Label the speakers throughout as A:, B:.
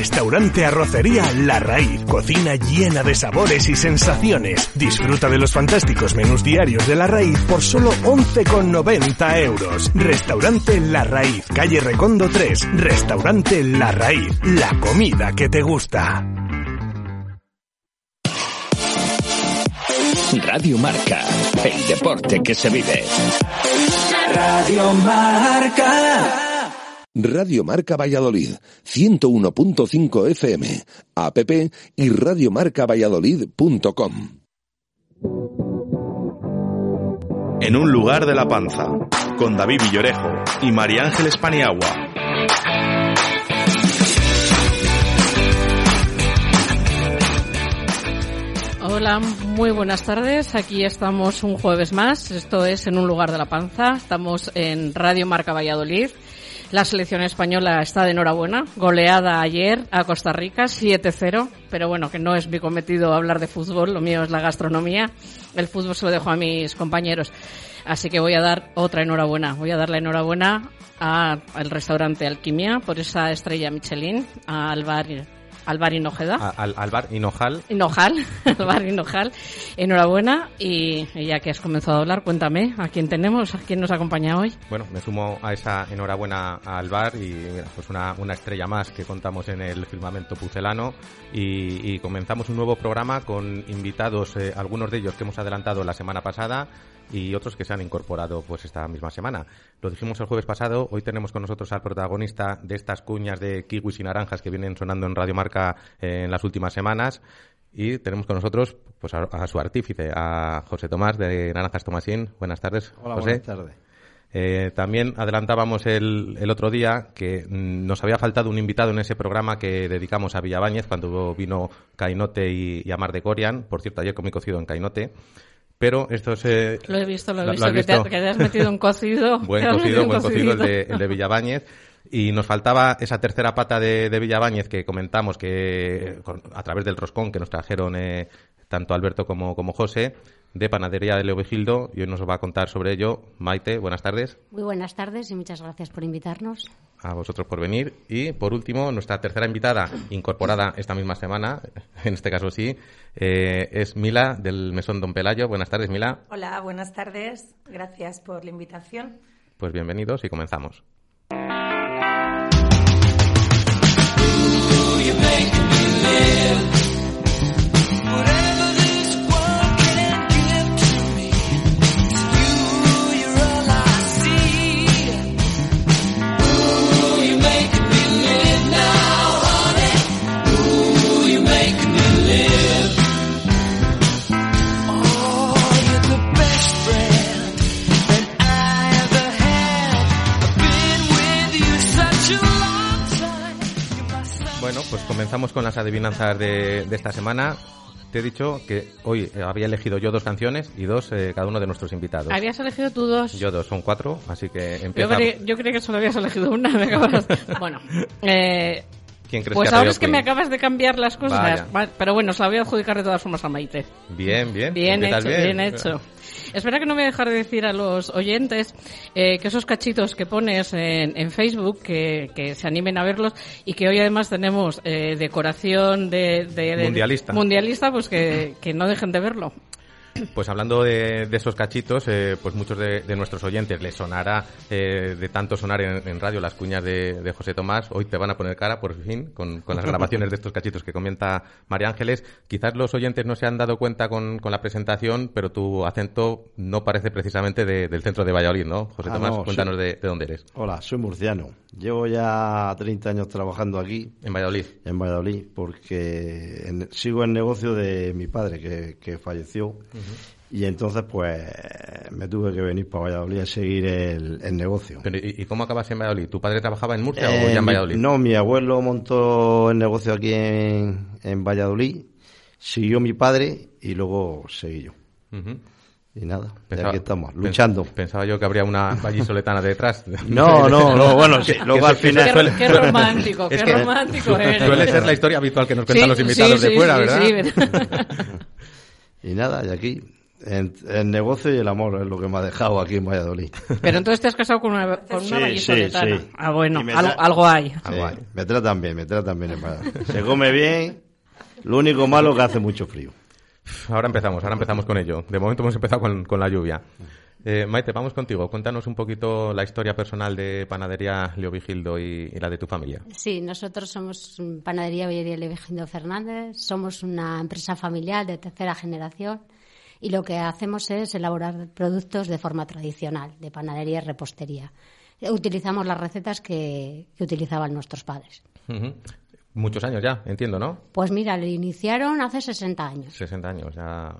A: Restaurante Arrocería La Raíz. Cocina llena de sabores y sensaciones. Disfruta de los fantásticos menús diarios de La Raíz por solo 11,90 euros. Restaurante La Raíz. Calle Recondo 3. Restaurante La Raíz. La comida que te gusta.
B: Radio Marca, el deporte que se vive.
C: Radio Marca.
D: Radio Marca Valladolid, 101.5 FM, app y radiomarcavalladolid.com.
E: En un lugar de la panza, con David Villorejo y María Ángeles Paniagua.
F: Hola, muy buenas tardes. Aquí estamos un jueves más. Esto es En un lugar de la panza. Estamos en Radio Marca Valladolid. La selección española está de enhorabuena. Goleada ayer a Costa Rica, 7-0. Pero bueno, que no es mi cometido hablar de fútbol, lo mío es la gastronomía. El fútbol se lo dejo a mis compañeros. Así que voy a dar otra enhorabuena. Voy a dar la enhorabuena al restaurante Alquimia por esa estrella Michelin, al bar, al bar Hinojeda.
G: A- al, al bar Hinojal.
F: Hinojal, al bar Hinojal. Enhorabuena y, ya que has comenzado a hablar, cuéntame a quién tenemos, a quién nos acompaña hoy.
G: Bueno, me sumo a esa enhorabuena al bar y mira, pues una, una estrella más que contamos en el firmamento pucelano y, y comenzamos un nuevo programa con invitados, eh, algunos de ellos que hemos adelantado la semana pasada y otros que se han incorporado pues esta misma semana. Lo dijimos el jueves pasado, hoy tenemos con nosotros al protagonista de estas cuñas de kiwis y naranjas que vienen sonando en Radio Marca eh, en las últimas semanas. Y tenemos con nosotros pues a, a su artífice, a José Tomás de Naranjas Tomasín. Buenas tardes,
H: Hola,
G: José.
H: buenas tardes.
G: Eh, también adelantábamos el, el otro día que mm, nos había faltado un invitado en ese programa que dedicamos a Villabáñez cuando vino Cainote y, y Amar de Corian. Por cierto, ayer comí cocido en Cainote. Pero esto es... eh,
F: Lo he visto, lo he
G: ¿Lo- lo
F: visto, que, te,
G: visto?
F: que te has metido un cocido.
G: Buen cocido, buen cocido el de, el de Villabáñez. Y nos faltaba esa tercera pata de, de Villabáñez que comentamos que con- a través del roscón que nos trajeron eh, tanto Alberto como, como José de Panadería de Leo Vigildo y hoy nos va a contar sobre ello Maite. Buenas tardes.
I: Muy buenas tardes y muchas gracias por invitarnos.
G: a vosotros por venir. Y por último, nuestra tercera invitada, incorporada esta misma semana, en este caso sí, eh, es Mila del Mesón Don Pelayo. Buenas tardes, Mila.
J: Hola, buenas tardes. Gracias por la invitación.
G: Pues bienvenidos y comenzamos. Adivinanzas de, de esta semana. Te he dicho que hoy eh, había elegido yo dos canciones y dos eh, cada uno de nuestros invitados.
F: Habías elegido tú dos.
G: Yo dos, son cuatro, así que
F: Yo,
G: empieza.
F: creí, yo creí que solo habías elegido una. me acabas- Bueno, eh,
G: ¿Quién crees
F: pues
G: que
F: ahora es que
G: Queen?
F: me acabas de cambiar las cosas.
G: Vaya.
F: Pero bueno, se la voy a adjudicar de todas formas a Maite.
G: Bien, bien.
F: Bien hecho, bien. hecho. Espera que no me voy a dejar de decir a los oyentes eh, que esos cachitos que pones en, en Facebook, que, que se animen a verlos y que hoy además tenemos eh, decoración de, de- de-
G: Mundialista.
F: mundialista, pues que, que no dejen de verlo.
G: Pues hablando de, de esos cachitos, eh, pues muchos de, de nuestros oyentes les sonará eh, de tanto sonar en, en radio las cuñas de, de José Tomás. Hoy te van a poner cara, por fin, con, con las grabaciones de estos cachitos que comenta María Ángeles. Quizás los oyentes no se han dado cuenta con, con la presentación, pero tu acento no parece precisamente de- del centro de Valladolid, ¿no? José
H: Ah,
G: Tomás,
H: no,
G: cuéntanos de dónde eres.
H: Hola, soy murciano. Llevo ya 30 años trabajando aquí.
G: En Valladolid.
H: En Valladolid, porque en- sigo el negocio de mi padre que, que falleció. Y entonces, pues, me tuve que venir para Valladolid a seguir el, el negocio.
G: Pero, ¿y, y cómo acabas en Valladolid? ¿Tu padre trabajaba en Murcia o
H: Eh,
G: ya en
H: mi-
G: Valladolid?
H: no, mi abuelo montó el negocio aquí en, en Valladolid, siguió mi padre y luego seguí yo.
G: Ujú.
H: Y nada,
G: Pensaba-
H: aquí estamos, luchando.
G: Pensaba yo que habría una vallisoletana detrás.
H: No, no, no, bueno, sí, luego al final-
G: suele-
F: Qué romántico, qué romántico eres.
G: Suele ser la historia habitual que nos cuentan
F: Sí,
G: los invitados
F: sí,
G: de
F: sí,
G: fuera,
F: sí,
G: ¿verdad?
F: sí,
H: Y nada, y aquí, en- el negocio y el amor es lo que me ha dejado aquí en Valladolid.
F: Pero entonces te has casado con una, con una vallisoletana.
H: sí, sí.
F: Ah, bueno,
H: me
F: algo,
H: tra-
F: algo hay.
H: Me tratan bien, me tratan bien en Valladolid. Se come bien, lo único malo que hace mucho frío.
G: Ahora empezamos, ahora empezamos con ello. De momento hemos empezado con, con la lluvia. Eh, Maite, vamos contigo. Cuéntanos un poquito la historia personal de Panadería Leo Vigildo y, y la de tu familia.
I: Sí, nosotros somos Panadería Bollería Levigindo Fernández, somos una empresa familiar de tercera generación y lo que hacemos es elaborar productos de forma tradicional, de panadería y repostería. Utilizamos las recetas que, que utilizaban nuestros padres.
G: Ujú. Muchos años ya, entiendo, ¿no?
I: Pues mira, lo iniciaron hace 60 años.
G: 60 años, ya.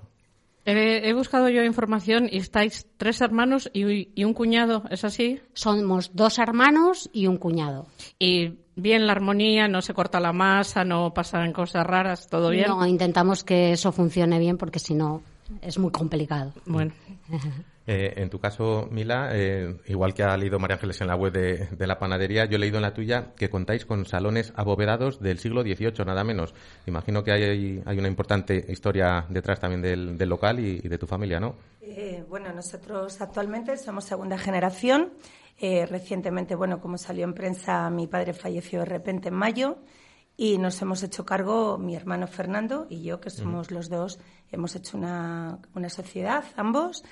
F: He, he buscado yo información y estáis tres hermanos y, y un cuñado, ¿es así?
I: Somos dos hermanos y un cuñado.
F: Y bien la armonía, no se corta la masa, no pasan cosas raras, todo bien.
I: No, intentamos que eso funcione bien porque si no es muy complicado.
F: Bueno.
G: Eh, en tu caso, Mila, eh, igual que ha leído María Ángeles en la web de, de la panadería, yo he leído en la tuya que contáis con salones abovedados del siglo XVIII, nada menos. Imagino que hay, hay una importante historia detrás también del, del local y, y de tu familia, ¿no?
J: Eh, bueno, nosotros actualmente somos segunda generación. Eh, recientemente, bueno, como salió en prensa, mi padre falleció de repente en mayo y nos hemos hecho cargo, mi hermano Fernando y yo, que somos los dos, hemos hecho una, una sociedad, ambos.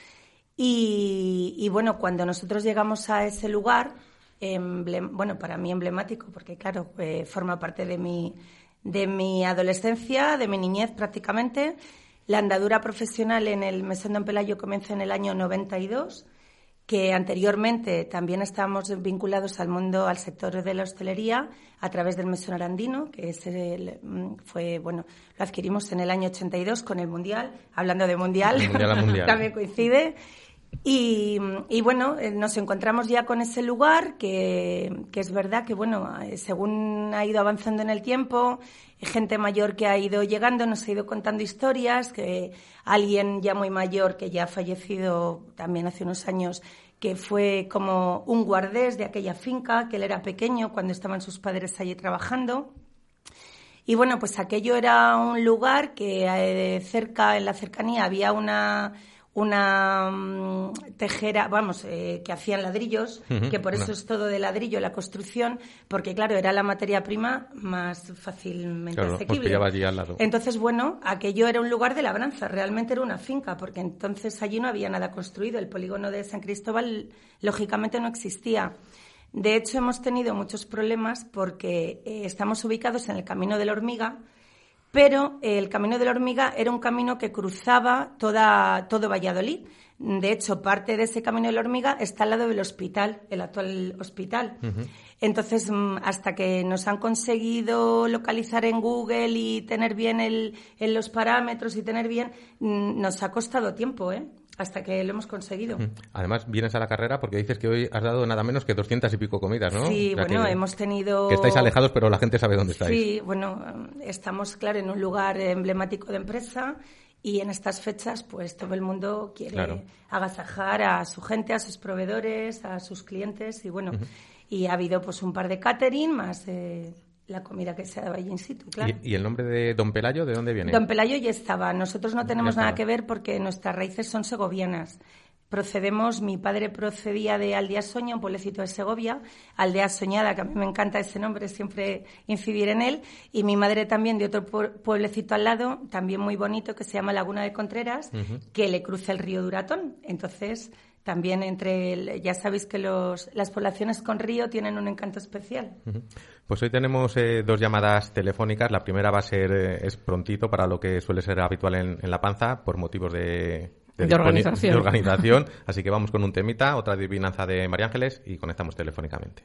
J: Y, y, bueno, cuando nosotros llegamos a ese lugar, emblem- bueno, para mí emblemático, porque claro, eh, forma parte de mi, de mi adolescencia, de mi niñez prácticamente. La andadura profesional en el Mesón Don Pelayo comienza en el año 92, que anteriormente también estábamos vinculados al mundo, al sector de la hostelería, a través del Mesón Arandino, que es el, mm, fue, bueno, lo adquirimos en el año 82 con el Mundial, hablando de Mundial,
G: Mundial.
J: también coincide. Y, y bueno, eh, nos encontramos ya con ese lugar que, que es verdad que, bueno, eh, según ha ido avanzando en el tiempo, eh, gente mayor que ha ido llegando nos ha ido contando historias, que alguien ya muy mayor que ya ha fallecido también hace unos años, que fue como un guardés de aquella finca, que él era pequeño cuando estaban sus padres allí trabajando. Y bueno, pues aquello era un lugar que cerca, en la cercanía, había una, una mm, tejera, vamos, eh, que hacían ladrillos, que por eso es todo de ladrillo la construcción, porque claro, era la materia prima más fácilmente
G: Claro, os
J: asequible.
G: pillaba allí al lado.
J: Entonces, bueno, aquello era un lugar de labranza, realmente era una finca, porque entonces allí no había nada construido. El polígono de San Cristóbal, lógicamente, no existía. De hecho, hemos tenido muchos problemas porque eh, estamos ubicados en el Camino de la Hormiga, pero eh, el Camino de la Hormiga era un camino que cruzaba toda, todo Valladolid. De hecho, parte de ese Camino de la Hormiga está al lado del hospital, el actual hospital. Entonces, mm, hasta que nos han conseguido localizar en Google y tener bien el, en los parámetros y tener bien, mm, nos ha costado tiempo, ¿eh? Hasta que lo hemos conseguido.
G: Además, vienes a la carrera porque dices que hoy has dado nada menos que 200 y pico comidas, ¿no?
J: Sí,
G: O sea
J: bueno,
G: que-
J: hemos tenido...
G: Que estáis alejados, pero la gente sabe dónde estáis.
J: Sí, bueno, estamos, claro, en un lugar emblemático de empresa y en estas fechas, pues todo el mundo quiere
G: Claro.
J: agasajar a su gente, a sus proveedores, a sus clientes y bueno, y ha habido pues un par de catering más eh, la comida que se dado allí in situ, claro.
G: ¿Y, y el nombre de Don Pelayo, de dónde viene?
J: Don Pelayo ya estaba. Nosotros no tenemos nada que ver porque nuestras raíces son segovianas. Procedemos, mi padre procedía de Aldea Soña, un pueblecito de Segovia, Aldea Soñada, que a mí me encanta ese nombre, siempre incidir en él, y mi madre también de otro pue- pueblecito al lado, también muy bonito, que se llama Laguna de Contreras, que le cruza el río Duratón. Entonces, también entre, el- ya sabéis que los, las poblaciones con río tienen un encanto especial.
G: Pues hoy tenemos eh, dos llamadas telefónicas. La primera va a ser, eh, es prontito para lo que suele ser habitual en, en La Panza, por motivos de,
F: organización.
G: de organización. Así que vamos con un temita, otra adivinanza de María Ángeles y conectamos telefónicamente.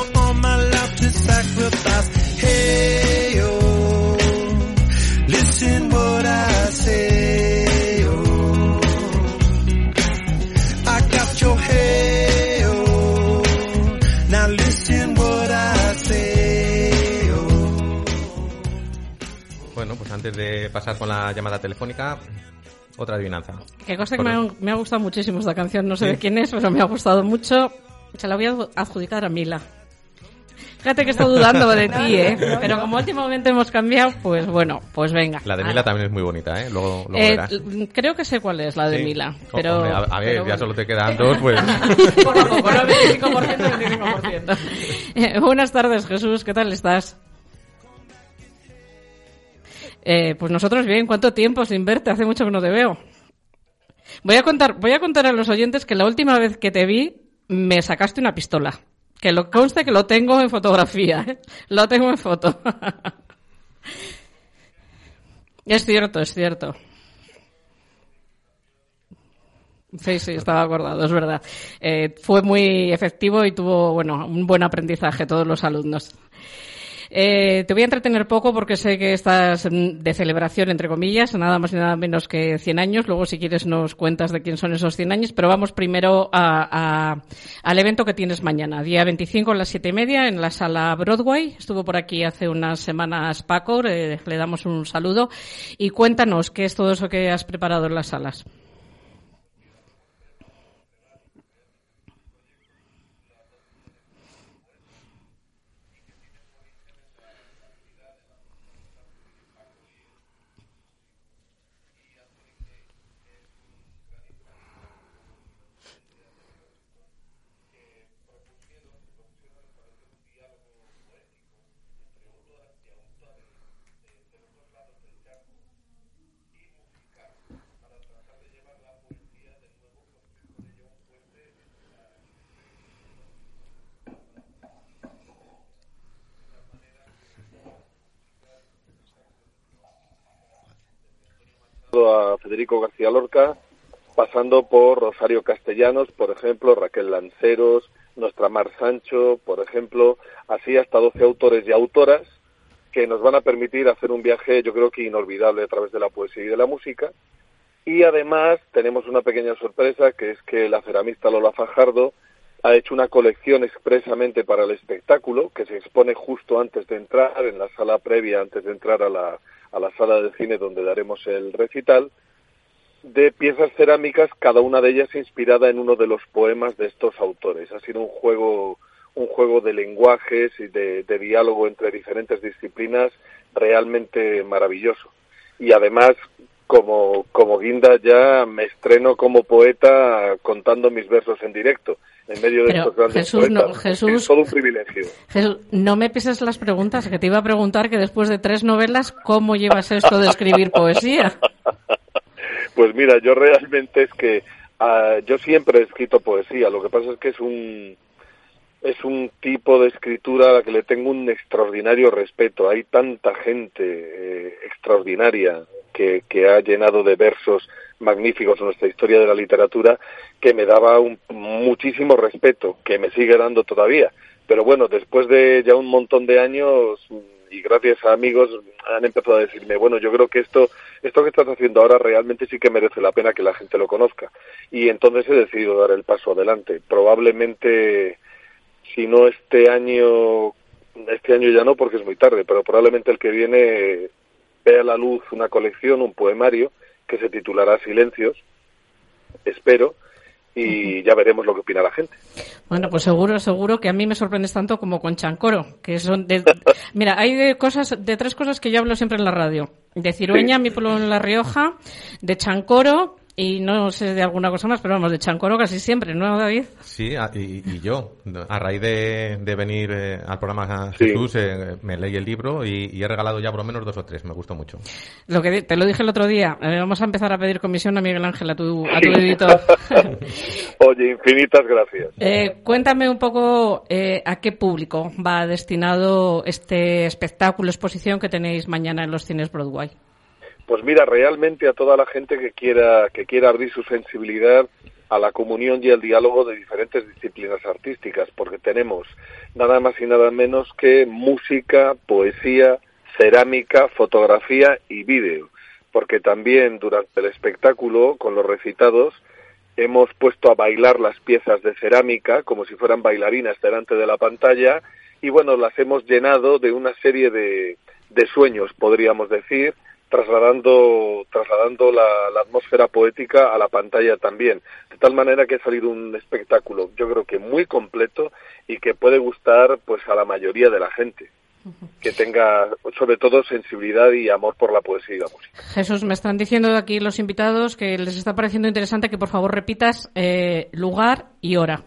G: pasar con la llamada telefónica, otra adivinanza.
F: Que cosa que
G: Por-
F: me ha, me ha gustado muchísimo esta canción, no sé
G: Sí.
F: de quién es, pero me ha gustado mucho. Se la voy a adjudicar a Mila. Fíjate que estoy dudando de ti, ¿eh? Pero como últimamente hemos cambiado, pues bueno, pues venga.
G: La de
F: Ah.
G: Mila también es muy bonita, ¿eh? Luego, luego
F: Eh,
G: verás.
F: creo que sé cuál es la de
G: Sí.
F: Mila,
G: Oh,
F: pero...
G: hombre, a, a ver,
F: pero
G: ya
F: bueno.
G: solo te quedan dos, pues...
F: A poco, ¿no? 25%, 25%. Eh, buenas tardes, Jesús, ¿qué tal estás? Eh, pues nosotros bien, ¿cuánto tiempo sin verte? Hace mucho que no te veo. Voy a contar, voy a contar a los oyentes que la última vez que te vi me sacaste una pistola. Que lo conste que lo tengo en fotografía, ¿eh? Lo tengo en foto. es cierto, es cierto. Sí, sí, estaba acordado, es verdad. Eh, fue muy efectivo y tuvo, bueno, un buen aprendizaje todos los alumnos. Eh, te voy a entretener poco porque sé que estás mm, de celebración, entre comillas, nada más y nada menos que 100 años. Luego, si quieres, nos cuentas de quién son esos 100 años. Pero vamos primero a, a- al evento que tienes mañana, día 25 a las siete y media en la sala Broadway. Estuvo por aquí hace unas semanas Paco, eh, le damos un saludo. Y cuéntanos qué es todo eso que has preparado en las salas.
K: a Federico García Lorca, pasando por Rosario Castellanos, por ejemplo, Raquel Lanceros, nuestra Mar Sancho, por ejemplo, así hasta 12 autores y autoras que nos van a permitir hacer un viaje, yo creo que inolvidable a través de la poesía y de la música. Y además tenemos una pequeña sorpresa, que es que la ceramista Lola Fajardo ha hecho una colección expresamente para el espectáculo, que se expone justo antes de entrar, en la sala previa, antes de entrar a la, a la sala de cine donde daremos el recital, de piezas cerámicas, cada una de ellas inspirada en uno de los poemas de estos autores. Ha sido un juego, un juego de lenguajes y de, de diálogo entre diferentes disciplinas realmente maravilloso. Y además, como, como guinda, ya me estreno como poeta contando mis versos en directo, en medio de
F: Pero,
K: estos grandes
F: Jesús, no,
K: poetas.
F: Jesús-
K: Es todo un privilegio.
F: Jesús, no me pises las preguntas, que te iba a preguntar que después de tres novelas, ¿cómo llevas esto de escribir poesía?
K: Pues mira, yo realmente es que ah, yo siempre he escrito poesía. Lo que pasa es que es un es un tipo de escritura a la que le tengo un extraordinario respeto. Hay tanta gente eh, extraordinaria que, que ha llenado de versos magníficos nuestra historia de la literatura que me daba un, muchísimo respeto, que me sigue dando todavía. Pero bueno, después de ya un montón de años y gracias a amigos han empezado a decirme, bueno, yo creo que esto, esto que estás haciendo ahora realmente sí que merece la pena que la gente lo conozca. Y entonces he decidido dar el paso adelante. Probablemente, si no este año, este año ya no porque es muy tarde, pero probablemente el que viene vea a la luz una colección, un poemario que se titulará Silencios, espero, y ya veremos lo que opina la gente.
F: Bueno, pues seguro, seguro que a mí me sorprendes tanto como con Chancoro, que son de... Mira, hay de cosas, de tres cosas que yo hablo siempre en la radio. De Cirueña, mi pueblo en La Rioja, de Chancoro y no sé de alguna cosa más, pero vamos, de Chancoro casi siempre, ¿no, David?
G: Sí, y, yo, a raíz de, venir eh, al programa Jesús, eh, me leí el libro y, he regalado ya por lo menos dos o tres, me gustó mucho.
F: Lo que te lo dije el otro día, eh, vamos a empezar a pedir comisión a Miguel Ángel, a tu, a tu editor.
K: Oye, infinitas gracias.
F: cuéntame un poco a qué público va destinado este espectáculo, exposición que tenéis mañana en los cines Broadway.
K: Pues mira, realmente a toda la gente que quiera, que quiera abrir su sensibilidad a la comunión y al diálogo de diferentes disciplinas artísticas, porque tenemos nada más y nada menos que música, poesía, cerámica, fotografía y vídeo, porque también durante el espectáculo, con los recitados, hemos puesto a bailar las piezas de cerámica como si fueran bailarinas delante de la pantalla y bueno, las hemos llenado de una serie de, de sueños, podríamos decir, trasladando, trasladando la, atmósfera poética a la pantalla también. De tal manera que ha salido un espectáculo, yo creo que muy completo y que puede gustar pues a la mayoría de la gente que tenga sobre todo sensibilidad y amor por la poesía y la música.
F: Jesús, me están diciendo aquí los invitados que les está pareciendo interesante que por favor repitas eh, lugar y hora.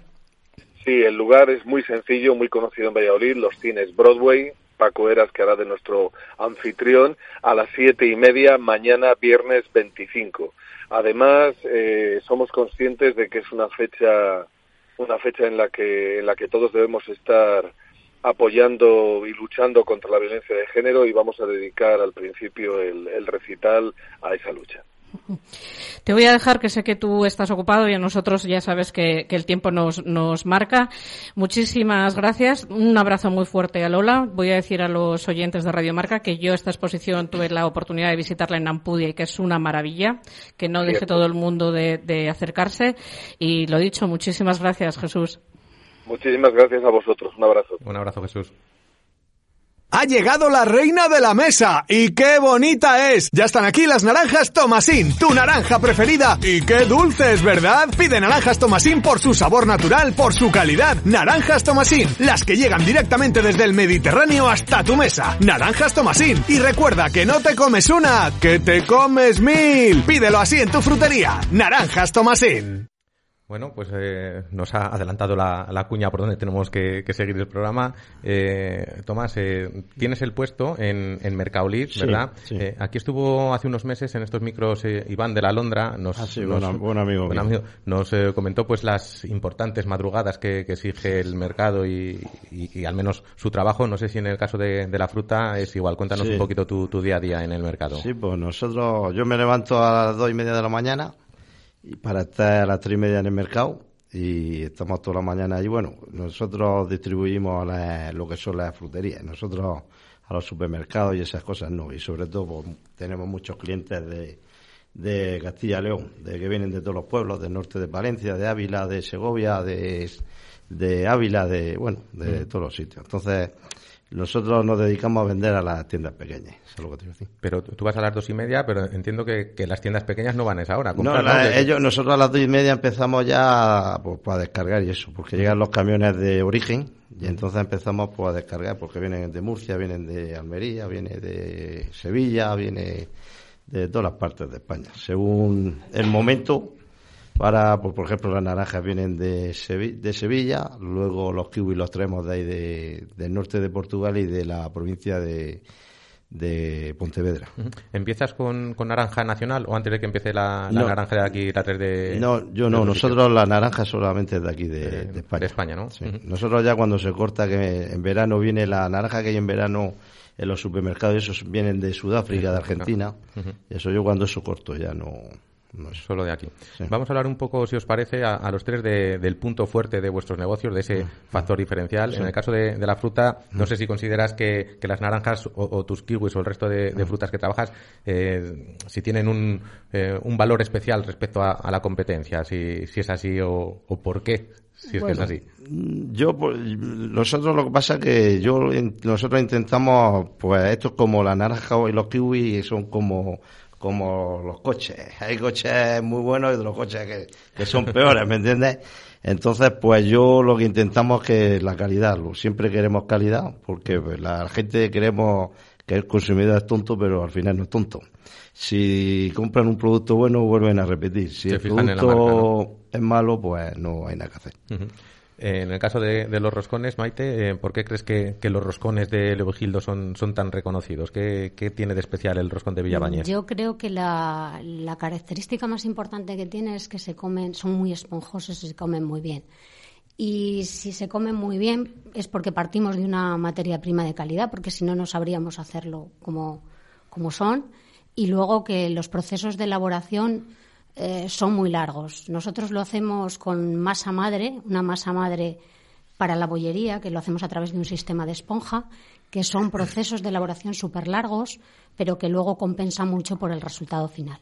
K: Sí, el lugar es muy sencillo, muy conocido en Valladolid, los cines Broadway, Paco Eras, que hará de nuestro anfitrión, a las siete y media, mañana viernes 25. Además, eh, somos conscientes de que es una fecha, una fecha en la que, en la que todos debemos estar apoyando y luchando contra la violencia de género y vamos a dedicar al principio el recital a esa lucha.
F: Te voy a dejar, que sé que tú estás ocupado y a nosotros ya sabes que, el tiempo nos, nos, marca. Muchísimas gracias. Un abrazo muy fuerte a Lola. Voy a decir a los oyentes de Radio Marca que yo esta exposición tuve la oportunidad de visitarla en Ampudia y que es una maravilla, que no deje todo el mundo de, de acercarse. Y lo dicho, muchísimas gracias, Jesús.
K: Muchísimas gracias a vosotros. Un abrazo.
G: Un abrazo, Jesús.
A: Ha llegado la reina de la mesa y qué bonita es. Ya están aquí las naranjas Tomasín, tu naranja preferida. Y qué dulces, ¿verdad? Pide naranjas Tomasín por su sabor natural, por su calidad. Naranjas Tomasín, las que llegan directamente desde el Mediterráneo hasta tu mesa. Naranjas Tomasín. Y recuerda que no te comes una, que te comes mil. Pídelo así en tu frutería. Naranjas Tomasín.
G: Bueno, pues eh, nos ha adelantado la, cuña por donde tenemos que, seguir el programa. Eh, Tomás, eh, tienes el puesto en, en Mercaolid, ¿verdad? aquí estuvo hace unos meses en estos micros Iván de la Londra. Nos,
H: ah, buen, amigo.
G: nos comentó pues las importantes madrugadas que, exige el mercado y, al menos su trabajo. No sé si en el caso de, la fruta es igual. Cuéntanos un poquito tu, tu, día a día en el mercado.
H: Sí, pues nosotros, yo me levanto a las dos y media de la mañana y para estar a las tres y media en el mercado y estamos toda la mañana ahí. Bueno, nosotros distribuimos lo que son las fruterías, nosotros a los supermercados y esas cosas no, y sobre todo pues, tenemos muchos clientes de, de Castilla y León, de que vienen de todos los pueblos, del norte de Valencia, de Ávila, de Segovia, de, de Ávila, de, bueno, de todos los sitios. Entonces, nosotros nos dedicamos a vender a las tiendas pequeñas, eso es lo que te decir.
G: Pero tú vas a las dos y media, pero entiendo que, las tiendas pequeñas no van a esa hora.
H: no, ellos, nosotros a las dos y media empezamos ya pues, a descargar y eso, porque llegan los camiones de origen y entonces empezamos pues, a descargar, porque vienen de Murcia, vienen de Almería, vienen de Sevilla, viene de todas las partes de España. Según el momento, para, pues, por ejemplo, las naranjas vienen de, de Sevilla, luego los kiwis los traemos de ahí de, del norte de Portugal y de la provincia de, de Pontevedra.
G: ¿Empiezas con, con, naranja nacional o antes de que empiece la, naranja de aquí, la 3 de.?
H: No, yo no, nosotros la naranja solamente es de aquí, de, España.
G: De España, ¿no?
H: Nosotros ya cuando se corta, que en verano viene la naranja que hay en verano en los supermercados, esos vienen de Sudáfrica, de Argentina. Eso yo cuando eso corto ya no
G: no es solo de aquí. Vamos a hablar un poco, si os parece, a, los tres del punto fuerte de vuestros negocios, de ese factor diferencial. En el caso de, la fruta, no sé si consideras que, las naranjas o, tus kiwis o el resto de, frutas que trabajas, eh, si tienen un, eh, un, valor especial respecto a, la competencia, si, si, es así o, por qué. Si es que es así.
H: Yo, pues, nosotros lo que pasa es que yo, nosotros intentamos, pues, esto es como la naranja y los kiwis son como como los coches. Hay coches muy buenos y otros coches que, son peores, ¿me entiendes? Entonces, pues yo lo que intentamos es que la calidad, siempre queremos calidad, porque la gente queremos que el consumidor es tonto, pero al final no es tonto. Si compran un producto bueno, vuelven a repetir. Si
G: Se
H: el producto
G: marca,
H: es malo, pues no hay nada que hacer.
G: Eh, En el caso de, los roscones, Maite, eh, ¿por qué crees que, que los roscones de Leovigildo son, son tan reconocidos? ¿Qué, qué tiene de especial el roscón de Villabañez?
I: Yo creo que la, la característica más importante que tiene es que se comen, son muy esponjosos y se comen muy bien. Y si se comen muy bien es porque partimos de una materia prima de calidad, porque si no, no sabríamos hacerlo como, como son. Y luego que los procesos de elaboración eh, son muy largos. Nosotros lo hacemos con masa madre, una masa madre para la bollería, que lo hacemos a través de un sistema de esponja, que son procesos de elaboración súper largos, pero que luego compensan mucho por el resultado final.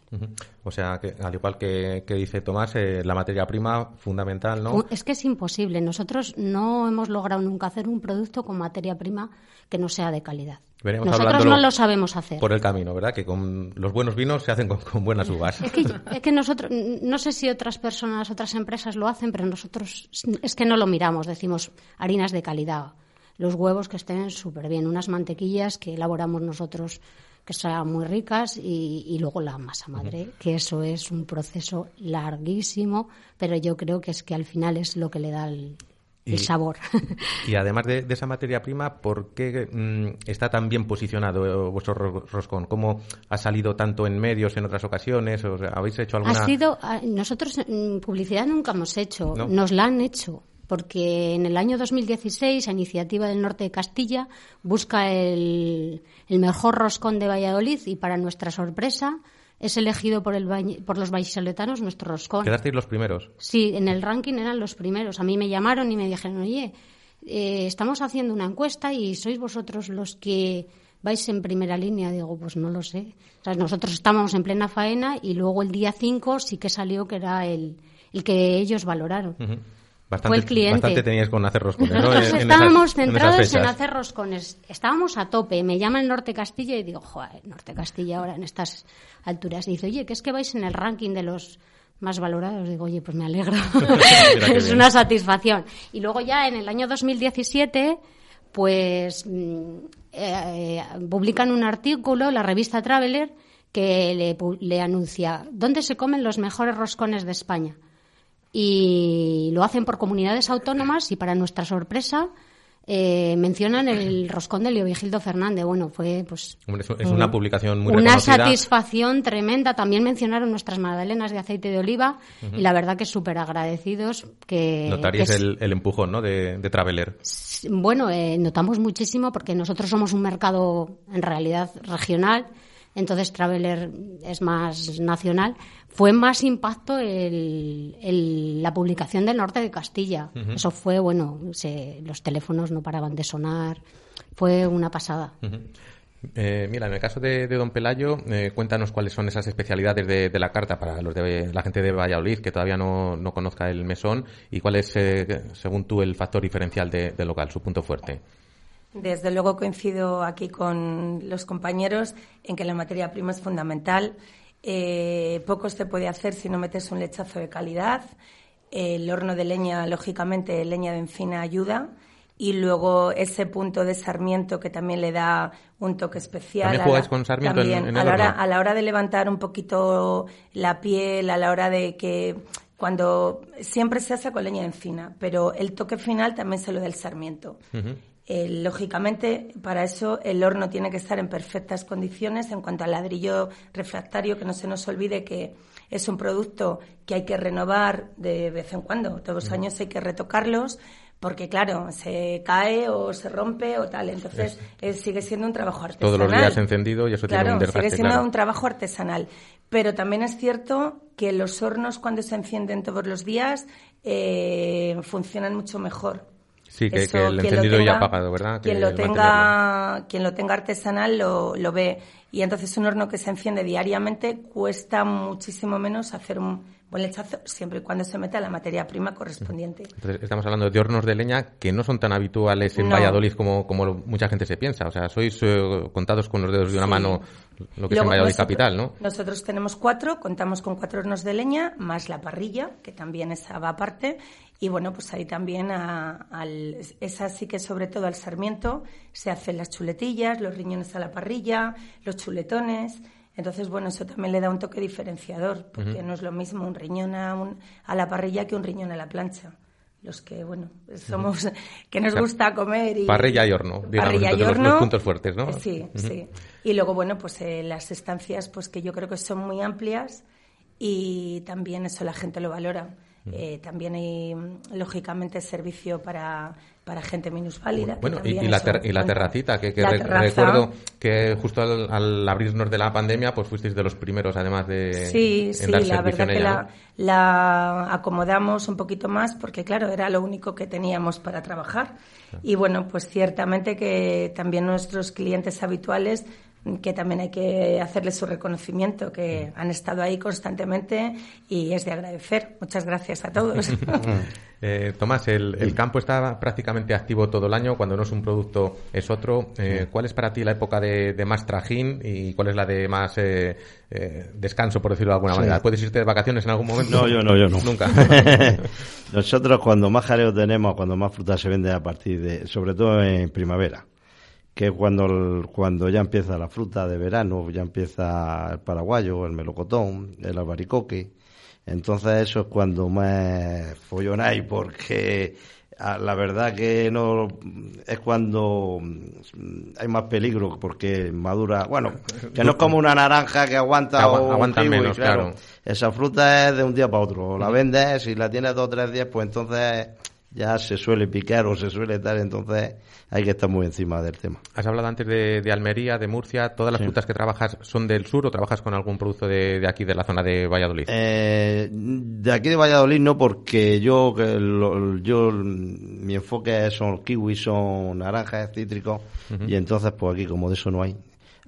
G: O sea, que al igual que, que dice Tomás, eh, la materia prima fundamental, ¿no?
I: Es que es imposible. Nosotros no hemos logrado nunca hacer un producto con materia prima que no sea de calidad.
G: Veremos
I: Nosotros no lo sabemos hacer.
G: Por el camino, ¿verdad? Que con los buenos vinos se hacen con, con buenas uvas.
I: Es que, es que nosotros, no sé si otras personas, otras empresas lo hacen, pero nosotros es que no lo miramos. Decimos harinas de calidad, los huevos que estén súper bien, unas mantequillas que elaboramos nosotros que sean muy ricas y, y luego la masa madre, que eso es un proceso larguísimo, pero yo creo que es que al final es lo que le da el, el
G: Y-
I: sabor.
G: Y además de, de esa materia prima, ¿por qué mm, está tan bien posicionado eh, vuestro ro- roscón? ¿Cómo ha salido tanto en medios en otras ocasiones? O sea, ¿Habéis hecho alguna...?
I: Ha sido, ah, nosotros mm, publicidad nunca hemos hecho,
G: ¿No?
I: nos la han hecho, porque en el año 2016, a iniciativa del Norte de Castilla, busca el, el mejor roscón de Valladolid y para nuestra sorpresa es elegido por, el, por los vallisoletanos nuestro roscón.
G: ¿Quedasteis los primeros?
I: Sí, en el ranking eran los primeros. A mí me llamaron y me dijeron, oye, eh, estamos haciendo una encuesta y sois vosotros los que vais en primera línea. Digo, pues no lo sé. O sea, nosotros estábamos en plena faena y luego el día 5 sí que salió que era el, el que ellos valoraron.
G: Bastante,
I: Fue el cliente.
G: Bastante teníais con hacer roscones, ¿no?
I: Nosotros
G: En-
I: estábamos
G: esas-
I: centrados en, hacer roscones. Estábamos a tope. Me llama el Norte Castilla y digo, joder, Norte Castilla ahora en estas alturas. dice, oye, que es que vais en el ranking de los más valorados. Digo, oye, pues me alegro. Es una satisfacción. Y luego ya en el año 2017, pues mm, eh, publican un artículo, la revista Traveler, que le, le anuncia dónde se comen los mejores roscones de España y lo hacen por comunidades autónomas y para nuestra sorpresa eh, mencionan el roscón de Leovigildo Fernández. Bueno, fue pues
G: Hombre, es, una publicación muy
I: una
G: reconocida.
I: satisfacción tremenda. También mencionaron nuestras magdalenas de aceite de oliva y la verdad que súper agradecidos que,
G: Notaríais
I: que
G: el, el empujón, ¿no? De, de Traveler.
I: bueno, eh, notamos muchísimo porque nosotros somos un mercado en realidad regional, entonces Traveler es más nacional. Fue más impacto el, el- la publicación del norte de Castilla. Eso fue, bueno, se- los teléfonos no paraban de sonar. Fue una pasada.
G: Eh, mira, en el caso de, de Don Pelayo, eh, cuéntanos cuáles son esas especialidades de, de la carta para los de, la gente de Valladolid que todavía no, no conozca el mesón y cuál es, eh, según tú, el factor diferencial de- del local, su punto fuerte.
J: Desde luego coincido aquí con los compañeros en que la materia prima es fundamental. Eh, poco se puede hacer si no metes un lechazo de calidad. El horno de leña, lógicamente, leña de encina ayuda. Y luego ese punto de sarmiento que también le da un toque especial.
G: ¿También
J: a
G: jugáis
J: la-
G: con sarmiento en-
J: también,
G: en
J: a,
G: el
J: la hora,
G: horno?
J: a la hora de levantar un poquito la piel, a la hora de que cuando siempre se hace con leña de encina, pero el toque final también se lo da el sarmiento. Eh, lógicamente, para eso el horno tiene que estar en perfectas condiciones en cuanto al ladrillo refractario, que no se nos olvide que es un producto que hay que renovar de vez en cuando. Todos los años hay que retocarlos porque, claro, se cae o se rompe o tal. Entonces, eh, sigue siendo un trabajo artesanal.
G: Todos los días encendido y eso tiene un desgaste,
J: sigue siendo
G: claro.
J: un trabajo artesanal. Pero también es cierto que los hornos, cuando se encienden todos los días, eh, funcionan mucho mejor.
G: Sí, que,
J: Eso,
G: que el encendido ya
J: tenga-
G: apagado, ¿verdad?
J: Quien lo tenga, quien lo tenga artesanal lo, lo ve. Y entonces un horno que se enciende diariamente cuesta muchísimo menos hacer un buen lechazo siempre y cuando se meta la materia prima correspondiente.
G: Entonces, estamos hablando de hornos de leña que no son tan habituales en
J: No.
G: Valladolid como, como mucha gente se piensa. O sea, sois eh, contados con los dedos de una
J: Sí.
G: mano lo que es
J: Luego
G: en Valladolid
J: nosotros-
G: capital, ¿no?
J: Nosotros tenemos cuatro, contamos con cuatro hornos de leña, más la parrilla, que también esa va aparte. Y bueno, pues ahí también a- al, es así que sobre todo al sarmiento se hacen las chuletillas, los riñones a la parrilla, los chuletones. Entonces, bueno, eso también le da un toque diferenciador, porque no es lo mismo un riñón a, un- a la parrilla que un riñón a la plancha. Los que, bueno, somos, que nos
G: O sea,
J: gusta comer y...
G: parrilla y horno, digamos,
J: Parrilla y
G: entonces
J: horno.
G: los puntos fuertes, ¿no?
J: Sí, sí. Y luego, bueno, pues eh, las estancias, pues que yo creo que son muy amplias y también eso la gente lo valora. Eh, también hay, mm, lógicamente, servicio para, para gente minusválida.
G: Bueno, y, la, ter- y la terracita, que, que
J: La
G: re-
J: terraza.
G: recuerdo que justo al, al abrirnos de la pandemia, pues fuisteis de los primeros, además de
J: Sí,
G: en
J: sí,
G: dar
J: la verdad que la,
G: ¿no?
J: la acomodamos un poquito más porque, claro, era lo único que teníamos para trabajar. Y bueno, pues ciertamente que también nuestros clientes habituales, que también hay que hacerles su reconocimiento, que han estado ahí constantemente y es de agradecer. Muchas gracias a todos.
G: Eh, Tomás, el, el campo está prácticamente activo todo el año, cuando no es un producto es otro. Eh, ¿Cuál es para ti la época de, de más trajín y cuál es la de más eh, eh, descanso, por decirlo de alguna
H: Sí.
G: manera? ¿Puedes irte de vacaciones en algún momento?
H: No, yo no, yo no.
G: Nunca.
H: Nosotros cuando más jaleo tenemos, cuando más fruta se vende a partir de, sobre todo en primavera, que es cuando, el- cuando ya empieza la fruta de verano, ya empieza el paraguayo, el melocotón, el albaricoque. Entonces eso es cuando más follonáis, porque ah, la verdad que no es cuando hay más peligro, porque madura, bueno, que no es como una naranja que aguanta
G: Que
H: o un
G: aguanta
H: kiwi,
G: menos, claro.
H: esa fruta es de un día para otro. La vendes, si la tienes dos o tres días, pues entonces ya se suele picar o se suele dar, entonces hay que estar muy encima del tema.
G: Has hablado antes de, de Almería, de Murcia. ¿Todas las
H: Sí.
G: frutas que trabajas son del sur o trabajas con algún producto de, de aquí, de la zona de Valladolid?
H: Eh, de aquí de Valladolid no, porque yo, lo- yo mi enfoque son kiwis, son naranjas, cítricos, y entonces pues aquí como de eso no hay.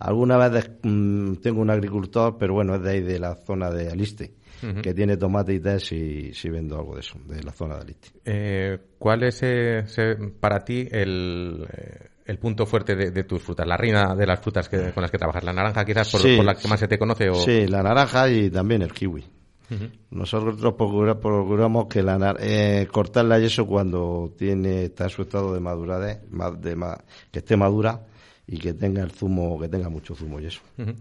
H: Alguna vez mm, tengo un agricultor, pero bueno, es de ahí de la zona de Aliste, Que tiene tomate y tal, si, si vendo algo de eso, de la zona de Aliste.
G: Eh, ¿Cuál es eh, se- para ti el, eh, el punto fuerte de, de tus frutas? La reina de las frutas que, con las que trabajas. ¿La naranja quizás por,
H: Sí,
G: por la que más se te conoce? O...
H: Sí, la naranja y también el kiwi.
G: Ujú.
H: Nosotros procura- procuramos que la eh, cortarla y eso cuando tiene está en su estado de madurez, ma- de ma- que esté madura y que tenga el zumo, que tenga mucho zumo y eso.
G: Ujú.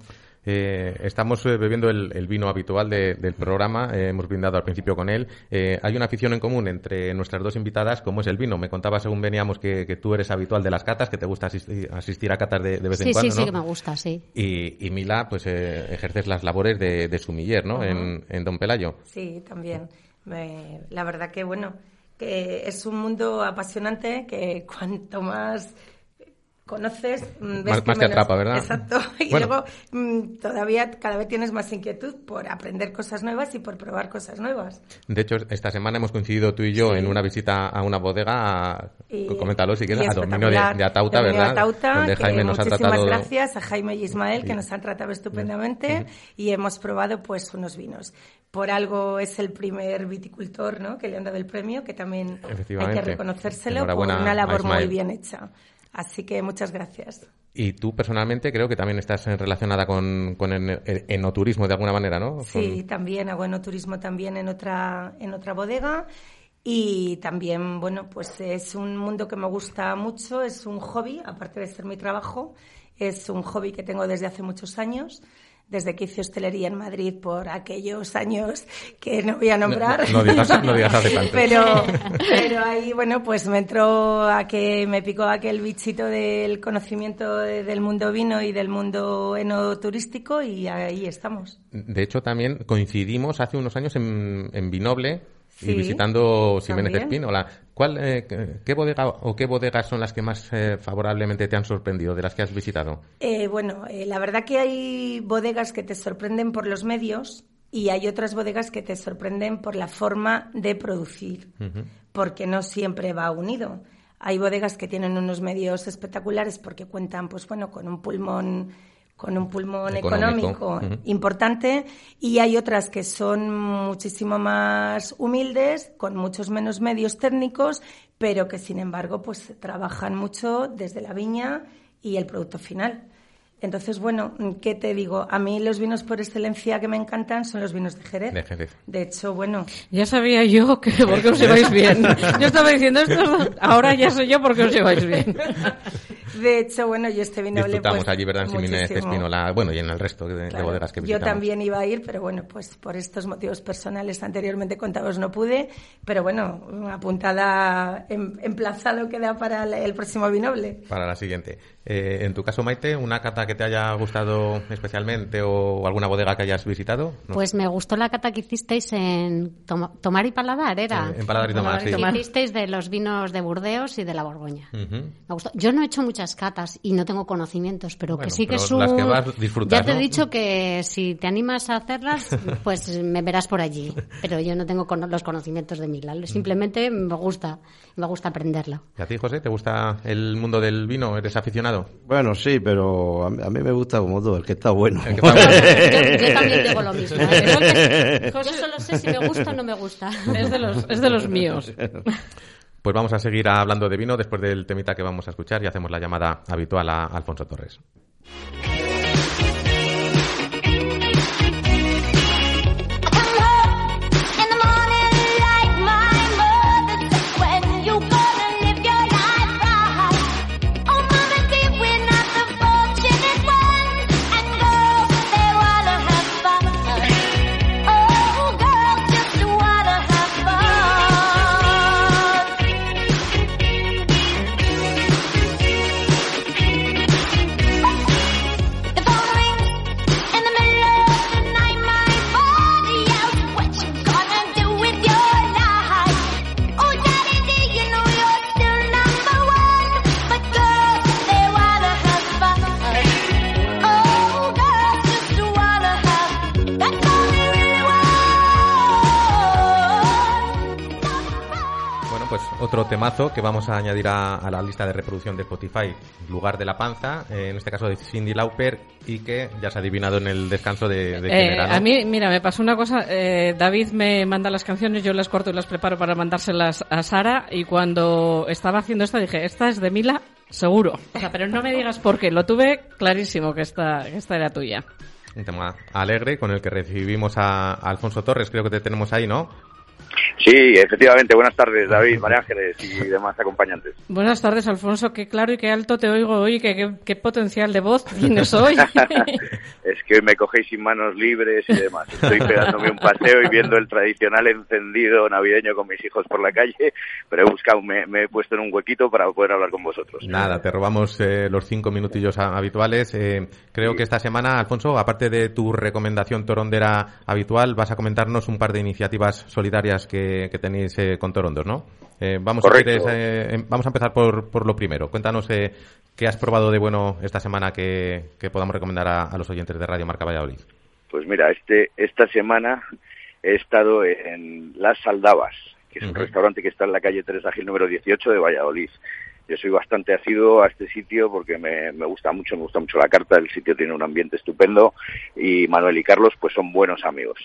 G: Eh, estamos eh, bebiendo el, el vino habitual de- del programa, eh, hemos brindado al principio con él. Eh, hay una afición en común entre nuestras dos invitadas, como es el vino. Me contaba según veníamos que, que tú eres habitual de las catas, que te gusta asistir, asistir a catas de, de vez en
I: Sí,
G: cuando,
I: sí,
G: ¿no?
I: sí que me gusta, sí.
G: Y, y Mila, pues eh, ejerces las labores de, de sumiller, ¿no? En, en Don Pelayo.
J: Sí, también. Me- la verdad que, bueno, que es un mundo apasionante que cuanto más conoces, mm, ves
G: Más-
J: que
G: más te atrapa, ¿verdad?
J: Exacto. Y
G: Bueno.
J: luego mm, todavía cada vez tienes más inquietud por aprender cosas nuevas y por probar cosas nuevas.
G: De hecho, esta semana hemos coincidido tú y yo en una visita a una bodega, a-
J: Y-
G: coméntalo si quieres, a Dominio de, Atauta, ¿verdad?
J: Atauta,
G: Donde
J: que
G: Jaime nos ha
J: muchísimas
G: tratado...
J: gracias a Jaime y Ismael que nos han tratado estupendamente y hemos probado pues unos vinos. Por algo es el primer viticultor ¿no? que le han dado el premio, que también hay que reconocérselo por una labor muy bien hecha. Así que muchas gracias.
G: Y tú personalmente creo que también estás relacionada con, con el, el enoturismo de alguna manera, ¿no?
J: Sí, también hago enoturismo también en otra, en otra bodega. Y también, bueno, pues es un mundo que me gusta mucho, es un hobby, aparte de ser mi trabajo, es un hobby que tengo desde hace muchos años, desde que hice hostelería en Madrid por aquellos años que no voy a nombrar.
G: No- no digas- no digas hace tanto.
J: Pero, pero ahí, bueno, pues me entró a que me picó aquel bichito del conocimiento de- del mundo vino y del mundo enoturístico y ahí estamos.
G: De hecho, también coincidimos hace unos años en, en Vinoble y
J: Sí,
G: visitando Jiménez
J: también.
G: Espínola. ¿Cuál, eh, qué- ¿Qué bodega o qué bodegas son las que más eh, favorablemente te han sorprendido de las que has visitado?
J: Eh, bueno, eh, la verdad que hay bodegas que te sorprenden por los medios y hay otras bodegas que te sorprenden por la forma de producir, porque no siempre va unido. Hay bodegas que tienen unos medios espectaculares porque cuentan, pues bueno, con un pulmón con un pulmón
G: Económico.
J: importante y hay otras que son muchísimo más humildes, con muchos menos medios técnicos, pero que sin embargo pues trabajan mucho desde la viña y el producto final. Entonces, bueno, ¿qué te digo? A mí los vinos por excelencia que me encantan son los vinos de Jerez.
G: De Jerez.
J: De hecho, bueno,
F: Ya sabía yo que porque os lleváis bien. Yo estaba diciendo esto, ahora ya sé yo por qué os lleváis bien.
J: De hecho, bueno, yo este vino le
G: Disfrutamos allí, ¿verdad? En Siminez. Espínola, bueno, y en el resto de, de
J: Claro.
G: bodegas que
J: Yo
G: visitamos.
J: también iba a ir, pero bueno, pues por estos motivos personales anteriormente contados no pude. Pero bueno, una puntada em- emplazado queda para el- el próximo Vinoble.
G: Para la siguiente. Eh, en tu caso, Maite, ¿una cata que te haya gustado especialmente o alguna bodega que hayas visitado? ¿No?
I: Pues me gustó la cata que hicisteis en Toma- Tomar y Paladar, ¿era?
G: Eh, en Paladar y Tomar, sí.
I: Que hicisteis de los vinos de Burdeos y de la Borgoña.
G: Ujú.
I: Me gustó. Yo no he hecho muchas catas y no tengo conocimientos, pero
G: Bueno,
I: que sí que es un...
G: las que vas, disfrutas,
I: Ya te
G: ¿no?
I: he dicho que si te animas a hacerlas, pues me verás por allí. Pero yo no tengo los conocimientos de Milán. Simplemente me gusta, me gusta aprenderlo.
G: ¿Y a ti, José, te gusta el mundo del vino? ¿Eres aficionado?
H: Bueno, sí, pero a mí, a mí me gusta como todo, el que está bueno.
G: Que está bueno.
I: Yo, yo también digo lo mismo. ¿eh? Yo solo sé si me gusta o no me gusta.
F: Es de los, es de los míos.
G: Pues vamos a seguir hablando de vino después del temita que vamos a escuchar y hacemos la llamada habitual a Alfonso Torres. Temazo que vamos a añadir a, a la lista de reproducción de Spotify, Lugar de la Panza, eh, en este caso de Cindy Lauper, y que ya se ha adivinado en el descanso de, de
F: Eh. A mí, mira, me pasó una cosa. eh, David me manda las canciones, yo las corto y las preparo para mandárselas a Sara. Y cuando estaba haciendo esta dije, esta es de Mila, seguro. O sea, pero no me digas por qué. Lo tuve clarísimo que esta, que esta era tuya.
G: Un tema alegre con el que recibimos a Alfonso Torres, creo que te tenemos ahí, ¿no?
L: Sí, efectivamente. Buenas tardes, David, María Ángeles y demás acompañantes.
F: Buenas tardes, Alfonso. Qué claro y qué alto te oigo hoy. Qué, qué, qué potencial de voz tienes hoy.
L: es que me cogéis sin manos libres y demás. Estoy pegándome un paseo y viendo el tradicional encendido navideño con mis hijos por la calle, pero he buscado, me, me he puesto en un huequito para poder hablar con vosotros.
G: Nada, te robamos eh, los cinco minutillos habituales. Eh, creo que esta semana, Alfonso, aparte de tu recomendación torondera habitual, vas a comentarnos un par de iniciativas solidarias que, que tenéis eh, con Torondos, ¿no? Eh, vamos, a
L: Correcto.
G: quieres, eh, em- vamos a empezar por, por lo primero. Cuéntanos qué has probado de bueno esta semana que, que podamos recomendar a, a los oyentes de Radio Marca Valladolid.
L: Pues mira, este, esta semana he estado en Las Saldavas, que es un restaurante que está en la calle Teresa Gil número 18 de Valladolid. Yo soy bastante asiduo a este sitio porque me, me gusta mucho, me gusta mucho la carta, el sitio tiene un ambiente estupendo y Manuel y Carlos pues son buenos amigos.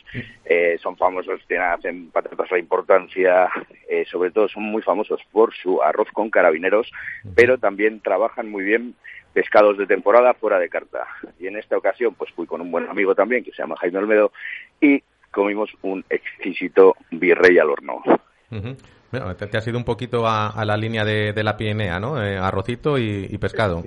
L: Eh, son famosos, tienen, hacen patatas la importancia, eh, sobre todo son muy famosos por su arroz con carabineros, pero también trabajan muy bien pescados de temporada fuera de carta. Y en esta ocasión pues fui con un buen amigo también que se llama Jaime Olmedo y comimos un exquisito virrey al horno.
G: Ujú. Bueno, te, te has ido un poquito a, a la línea de, de la Pienea, ¿no? Eh, arrocito y, y pescado.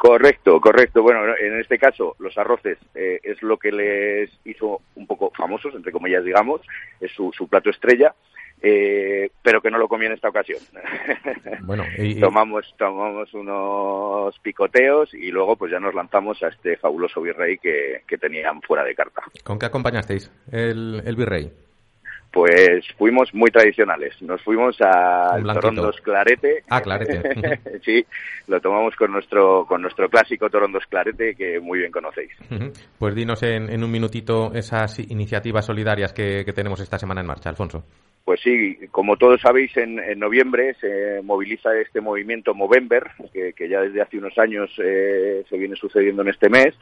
L: Correcto, correcto. Bueno, en este caso, los arroces eh, es lo que les hizo un poco famosos, entre comillas, digamos, es su, su plato estrella, eh, pero que no lo comí en esta ocasión.
G: Bueno, y,
L: tomamos unos picoteos y luego pues ya nos lanzamos a este fabuloso virrey que, que tenían fuera de carta.
G: ¿con qué acompañasteis el, el virrey?
L: Pues fuimos muy tradicionales. Nos fuimos al. Torondos Clarete.
G: Ah, clarete.
L: sí, lo tomamos con nuestro con nuestro clásico Torondos Clarete que muy bien conocéis.
G: Pues dinos en, en un minutito esas iniciativas solidarias que, que tenemos esta semana en marcha, Alfonso.
L: Pues sí, como todos sabéis, en, en noviembre se moviliza este movimiento Movember, que, que ya desde hace unos años eh, se viene sucediendo en este mes,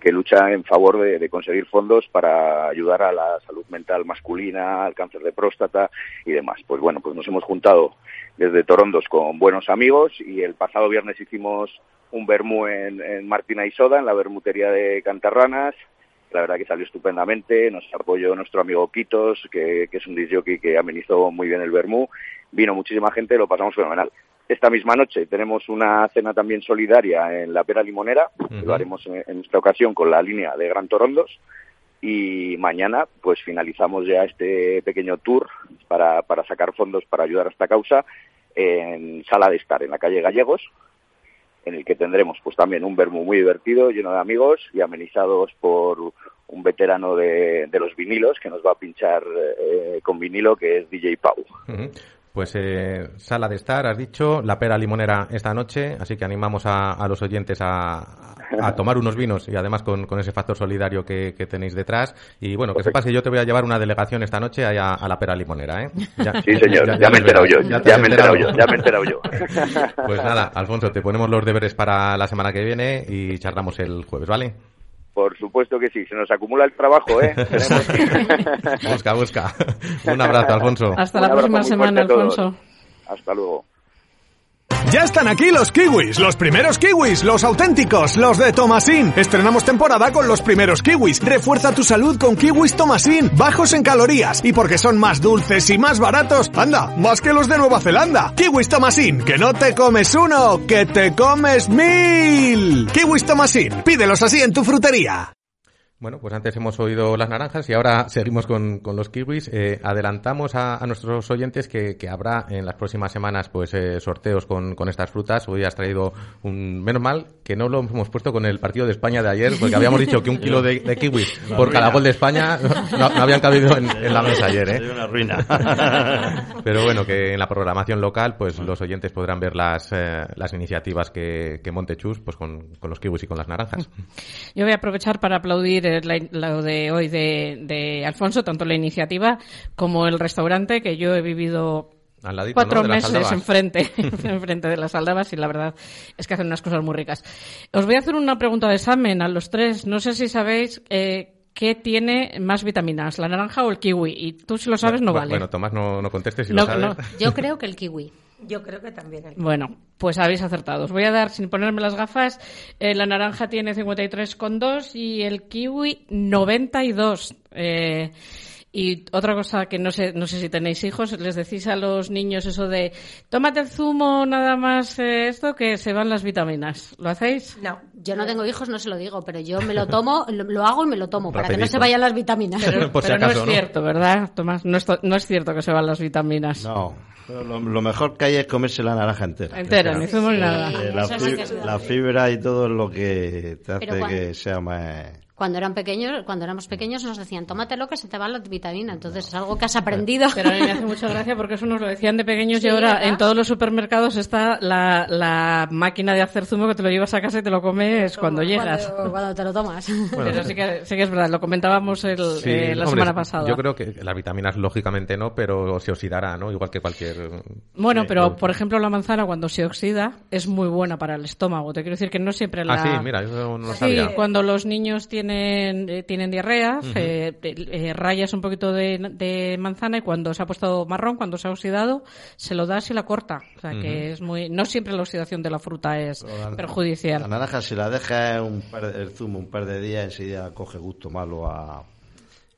L: que lucha en favor de, conseguir fondos para ayudar a la salud mental masculina, al cáncer de próstata y demás. Pues bueno, pues nos hemos juntado desde Torondos con buenos amigos y el pasado viernes hicimos un vermú en, en Martina y Soda, en la bermutería de Cantarranas. La verdad que salió estupendamente, nos apoyó nuestro amigo Quitos, que, que es un disjockey que amenizó muy bien el vermú. Vino muchísima gente, lo pasamos fenomenal. Esta misma noche tenemos una cena también solidaria en la Pera Limonera, que lo haremos en, en esta ocasión con la línea de Gran Torondos. Y mañana, pues finalizamos ya este pequeño tour para, para sacar fondos para ayudar a esta causa en Sala de Estar, en la calle Gallegos, en el que tendremos pues también un vermú muy divertido, lleno de amigos y amenizados por un veterano de, de los vinilos que nos va a pinchar eh, con vinilo, que es DJ Pau.
G: Pues eh, sala de estar, has dicho, la pera limonera esta noche, así que animamos a, a los oyentes a, a tomar unos vinos y además con, con ese factor solidario que, que tenéis detrás. Y bueno, que sepas que yo te voy a llevar una delegación esta noche allá a la pera limonera, ¿eh? Ya-
L: Sí, señor, ya, me he enterado yo, ya me he enterado yo, ya me he enterado yo.
G: Pues nada, Alfonso, te ponemos los deberes para la semana que viene y charlamos el jueves, ¿vale?
L: Por supuesto que sí, se nos acumula el trabajo, ¿eh? Tenemos que-
G: Busca, busca. Un abrazo, Alfonso.
F: Hasta
L: Un
F: la próxima semana. Alfonso.
L: Hasta luego.
A: Ya están aquí los kiwis, los primeros kiwis, los auténticos, los de Tomasín. Estrenamos temporada con los primeros kiwis. Refuerza tu salud con kiwis Tomasín, bajos en calorías y porque son más dulces y más baratos. Anda, más que los de Nueva Zelanda. Kiwis Tomasín, que no te comes uno, que te comes mil. Kiwis Tomasín, pídelos así en tu frutería.
G: Bueno, pues antes hemos oído las naranjas y ahora seguimos con, con los kiwis. Eh, adelantamos a, a nuestros oyentes que, que habrá en las próximas semanas pues eh, sorteos con, con estas frutas. Hoy has traído un... Menos mal que no lo hemos puesto con el partido de España de ayer, porque habíamos dicho que un kilo de, de kiwis por cada
H: ruina.
G: gol de España no, no habían cabido en, en la mesa ayer, ¿eh?
H: Una ruina.
G: Pero bueno, que en la programación local pues los oyentes podrán ver las, eh, las iniciativas que, que monte Chus pues con, con los kiwis y con las naranjas.
F: Yo voy a aprovechar para aplaudir la- lo de hoy de, de Alfonso, tanto la iniciativa como el restaurante, que yo he vivido
G: Al ladito,
F: cuatro meses enfrente, enfrente de las aldabas y la verdad es que hacen unas cosas muy ricas. Os voy a hacer una pregunta de examen a los tres. No sé si sabéis eh, qué tiene más vitaminas, la naranja o el kiwi. Y tú si lo sabes no vale.
G: Bueno, Tomás, no, no contestes si
F: No,
G: lo sabes.
F: no.
I: Yo creo que el kiwi.
J: Yo creo que también el
F: Bueno, pues habéis acertado. Os voy a dar, sin ponerme las gafas, eh, la naranja tiene 53,2 y el kiwi 92. Eh, y otra cosa que no sé, no sé si tenéis hijos, les decís a los niños eso de tómate el zumo nada más eh, esto que se van las vitaminas. ¿Lo hacéis?
J: No.
I: Yo no tengo hijos, no se lo digo, pero yo me lo tomo, lo, lo hago y me lo tomo, para que no se vayan las vitaminas.
F: Pero,
G: Por si
F: pero no es
G: ¿no?
F: cierto, ¿verdad, Tomás? No es, no es cierto que se van las vitaminas.
H: No, lo, lo mejor que hay es comerse la naranja entera.
F: Entera,
H: O sea,
F: ni zumo ni nada.
H: eh, la,
I: Eso sí
H: fi-
I: que es verdad.
H: la fibra y todo es lo que te hace
I: cuando-
H: que sea más...
I: Cuando eran pequeños, cuando éramos pequeños nos decían, tómatelo que se te va la vitamina. Entonces es algo que has aprendido.
F: Pero a mí me hace mucha gracia porque eso nos lo decían de pequeños
I: Sí,
F: y ahora
I: ¿verdad?
F: en todos los supermercados está la, la máquina de hacer zumo que te lo llevas a casa y te lo comes cuando llegas.
I: Cuando, cuando te lo tomas.
F: Pero sí que, sí que es verdad, lo comentábamos el-
G: Sí,
F: eh, la
G: hombre,
F: semana pasada.
G: Yo creo que las vitaminas, lógicamente no, pero se oxidará, ¿no? Igual que cualquier.
F: Bueno,
G: Sí,
F: pero
G: producto.
F: por ejemplo la manzana cuando se oxida es muy buena para el estómago. Te quiero decir que no siempre la...
G: Ah, sí, mira, eso no lo
F: Sí,
G: sabía.
F: cuando los niños tienen, eh, tienen diarrea, eh, eh, rayas un poquito de, de manzana y cuando se ha puesto marrón, cuando se ha oxidado, se lo das y la corta. O sea que es muy... No siempre la oxidación de la fruta es
H: La
F: perjudicial.
H: naranja, si la dejas un par de- el zumo un par de días, enseguida coge gusto malo a,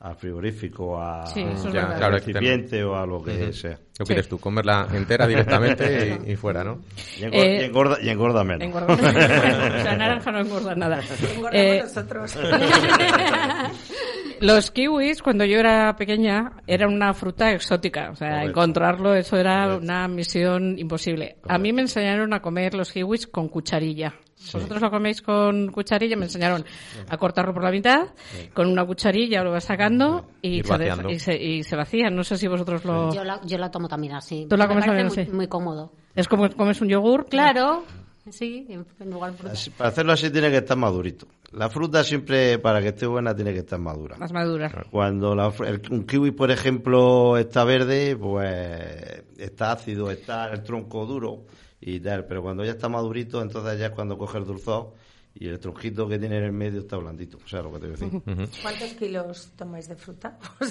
H: al frigorífico, a,
F: Sí,
G: Ya,
F: verdad.
G: claro,
H: recipiente o a lo que sea.
G: ¿Qué quieres tú? Comerla entera directamente y, y fuera, ¿no?
H: Y engorda,
F: Eh,
H: y engorda, y engorda menos.
F: Engorda. o sea, naranja no engorda nada.
J: Engordamos
F: Eh,
J: nosotros.
F: Los kiwis, cuando yo era pequeña, eran una fruta exótica. O sea,
H: Correcto.
F: encontrarlo, eso era una misión imposible. A mí me enseñaron a comer los kiwis con cucharilla. Vosotros lo coméis con cucharilla, me enseñaron a cortarlo por la mitad, con una cucharilla lo vas sacando y se, y, se, y se vacía. No sé si vosotros lo...
I: Yo la, yo la tomo también así.
F: ¿Tú la
I: Me
F: comes también
I: muy,
F: así?
I: muy cómodo.
F: Es como comes un yogur.
I: Claro, sí, en lugar de fruta.
H: Así- para hacerlo así tiene que estar madurito. La fruta siempre, para que esté buena, tiene que estar madura.
F: Más madura.
H: Cuando la el- un kiwi, por ejemplo, está verde, pues está ácido, está el tronco duro y tal. Pero cuando ya está madurito, entonces ya es cuando coge el dulzor y el tronquito que tiene en el medio está blandito. O sea, lo que te voy a decir.
J: ¿Cuántos kilos tomáis de fruta?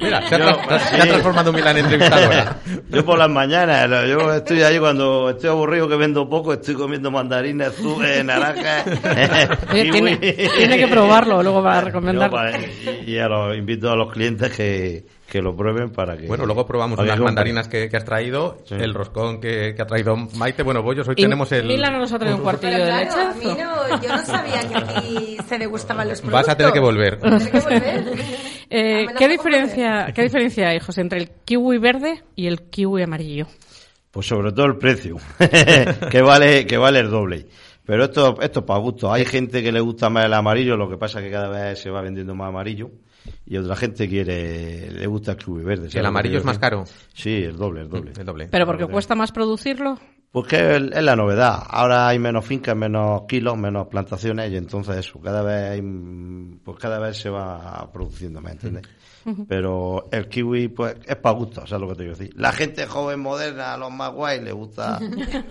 G: Mira, se ha,
H: Yo-
G: tra- se ha transformado en Milán en entrevistadora.
H: Yo por las mañanas, yo estoy ahí cuando estoy aburrido que vendo poco, estoy comiendo mandarines, azúcar, naranjas.
F: Oye, tiene, tiene que probarlo luego para recomendar.
H: Yo, para- y, y a los, invito a los clientes que, que lo prueben para que.
G: Bueno, luego probamos unas mandarinas que, que has traído, el roscón que, que ha traído Maite. Bueno, bollos, hoy
F: Y
G: tenemos el...
F: Mila no nos ha traído un cuartillo de leche.
J: a mí no, yo no sabía que aquí se degustaban los productos.
G: Vas a tener que volver.
J: Tendré que volver.
F: Eh,
J: Amenaza
F: ¿qué, diferencia, ¿Qué diferencia hay, José, entre el kiwi verde y el kiwi amarillo?
H: Pues sobre todo el precio, que vale que vale el doble. Pero esto, esto es para gusto. Hay gente que le gusta más el amarillo, lo que pasa es que cada vez se va vendiendo más amarillo. Y otra gente quiere, le gusta el kiwi verde. ¿sabes
G: ¿El amarillo es más caro?
H: Sí, el doble, el doble.
G: El doble.
F: ¿Pero porque cuesta más producirlo?
H: Pues que es, la novedad. Ahora hay menos fincas, menos kilos, menos plantaciones y entonces eso, cada vez hay, mm, pues cada vez se va produciendo, ¿me entiendes?
F: Ujú.
H: Pero el kiwi, pues, es para gusto, ¿sabes lo que te quiero decir? La gente joven, moderna, los más guays, le gusta...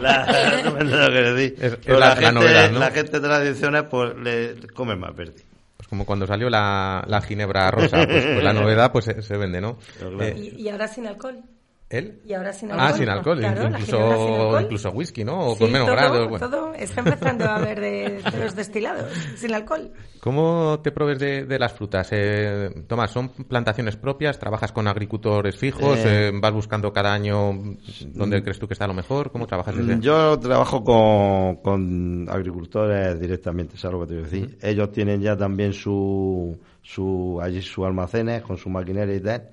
H: la, no me entiendes lo que quiero decir.
G: Es- la-
H: gente,
G: novedad, ¿no?
H: la gente tradicional, pues, le come más verde.
G: Como cuando salió la, la ginebra rosa, pues, pues la novedad pues se, se vende, ¿no? Eh,
J: Y, y ahora sin alcohol.
G: ¿Él?
J: Y ahora sin alcohol.
G: Ah, sin alcohol,
J: Claro, la
G: incluso,
J: sin alcohol.
G: incluso whisky, ¿no? O
J: Sí,
G: con menos
J: todo,
G: grados. bueno.
J: todo. Está empezando a haber de, de los destilados sin alcohol.
G: ¿Cómo te provees de, de las frutas? Eh, Tomás, ¿son plantaciones propias? ¿Trabajas con agricultores fijos?
H: Eh,
G: Eh, ¿Vas buscando cada año dónde
H: mm,
G: crees tú que está lo mejor? ¿Cómo trabajas desde?
H: Yo trabajo con, con agricultores directamente, ¿sabes lo que te quiero decir? Ellos tienen ya también su, su, allí sus almacenes con su maquinaria y tal.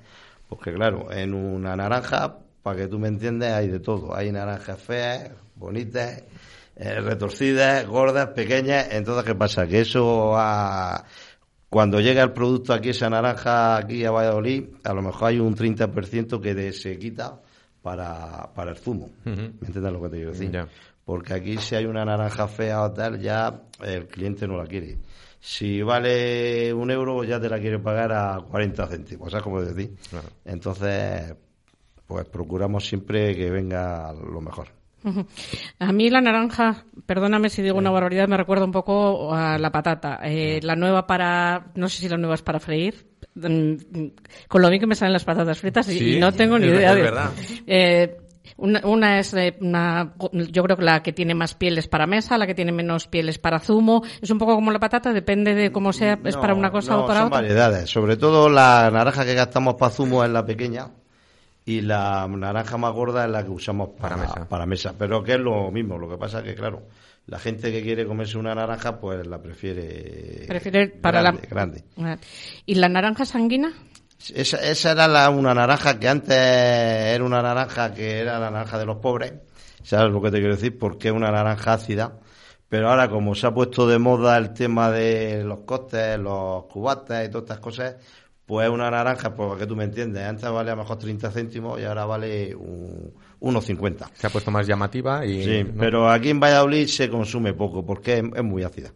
H: Porque claro, en una naranja, para que tú me entiendas, hay de todo. Hay naranjas feas, bonitas, eh, retorcidas, gordas, pequeñas. Entonces, ¿qué pasa? Que eso ha- cuando llega el producto aquí, esa naranja aquí a Valladolid, a lo mejor hay un 30% que de- se quita para, para el zumo. ¿Me entiendes lo que te quiero decir? Porque aquí si hay una naranja fea o tal, ya el cliente no la quiere. Si vale un euro, ya te la quiere pagar a 40 céntimos, ¿sabes cómo decir? Entonces, pues procuramos siempre que venga lo mejor.
F: A mí la naranja, perdóname si digo una barbaridad, me recuerda un poco a la patata. Eh, la nueva para, no sé si la nueva es para freír, mm, con lo bien que me salen las patatas fritas y,
G: Sí,
F: y no tengo ni
G: es
F: idea.
G: verdad,
F: de-. Eh, una, una es eh, una, yo creo que la que tiene más pieles para mesa, la que tiene menos pieles para zumo. Es un poco como la patata, depende de cómo sea, es
H: No,
F: para una cosa
H: no,
F: o para
H: son
F: otra.
H: variedades. Sobre todo la naranja que gastamos para zumo es la pequeña y la naranja más gorda es la que usamos para, para, mesa. Pero que es lo mismo. Lo que pasa que, claro, la gente que quiere comerse una naranja, pues la prefiere,
F: Prefiere para
H: grande,
F: la
H: grande.
F: Ah. ¿Y la naranja sanguina?
H: Esa, esa era la, una naranja que antes era una naranja que era la naranja de los pobres. ¿Sabes lo que te quiero decir? Porque es una naranja ácida. Pero ahora, como se ha puesto de moda el tema de los costes, los cubates y todas estas cosas, pues es una naranja, pues para que tú me entiendes, antes valía a lo mejor 30 céntimos y ahora vale un, unos 50.
G: Se ha puesto más llamativa y...
H: Sí,
G: ¿no?
H: pero aquí en Valladolid se consume poco porque es, es muy ácida.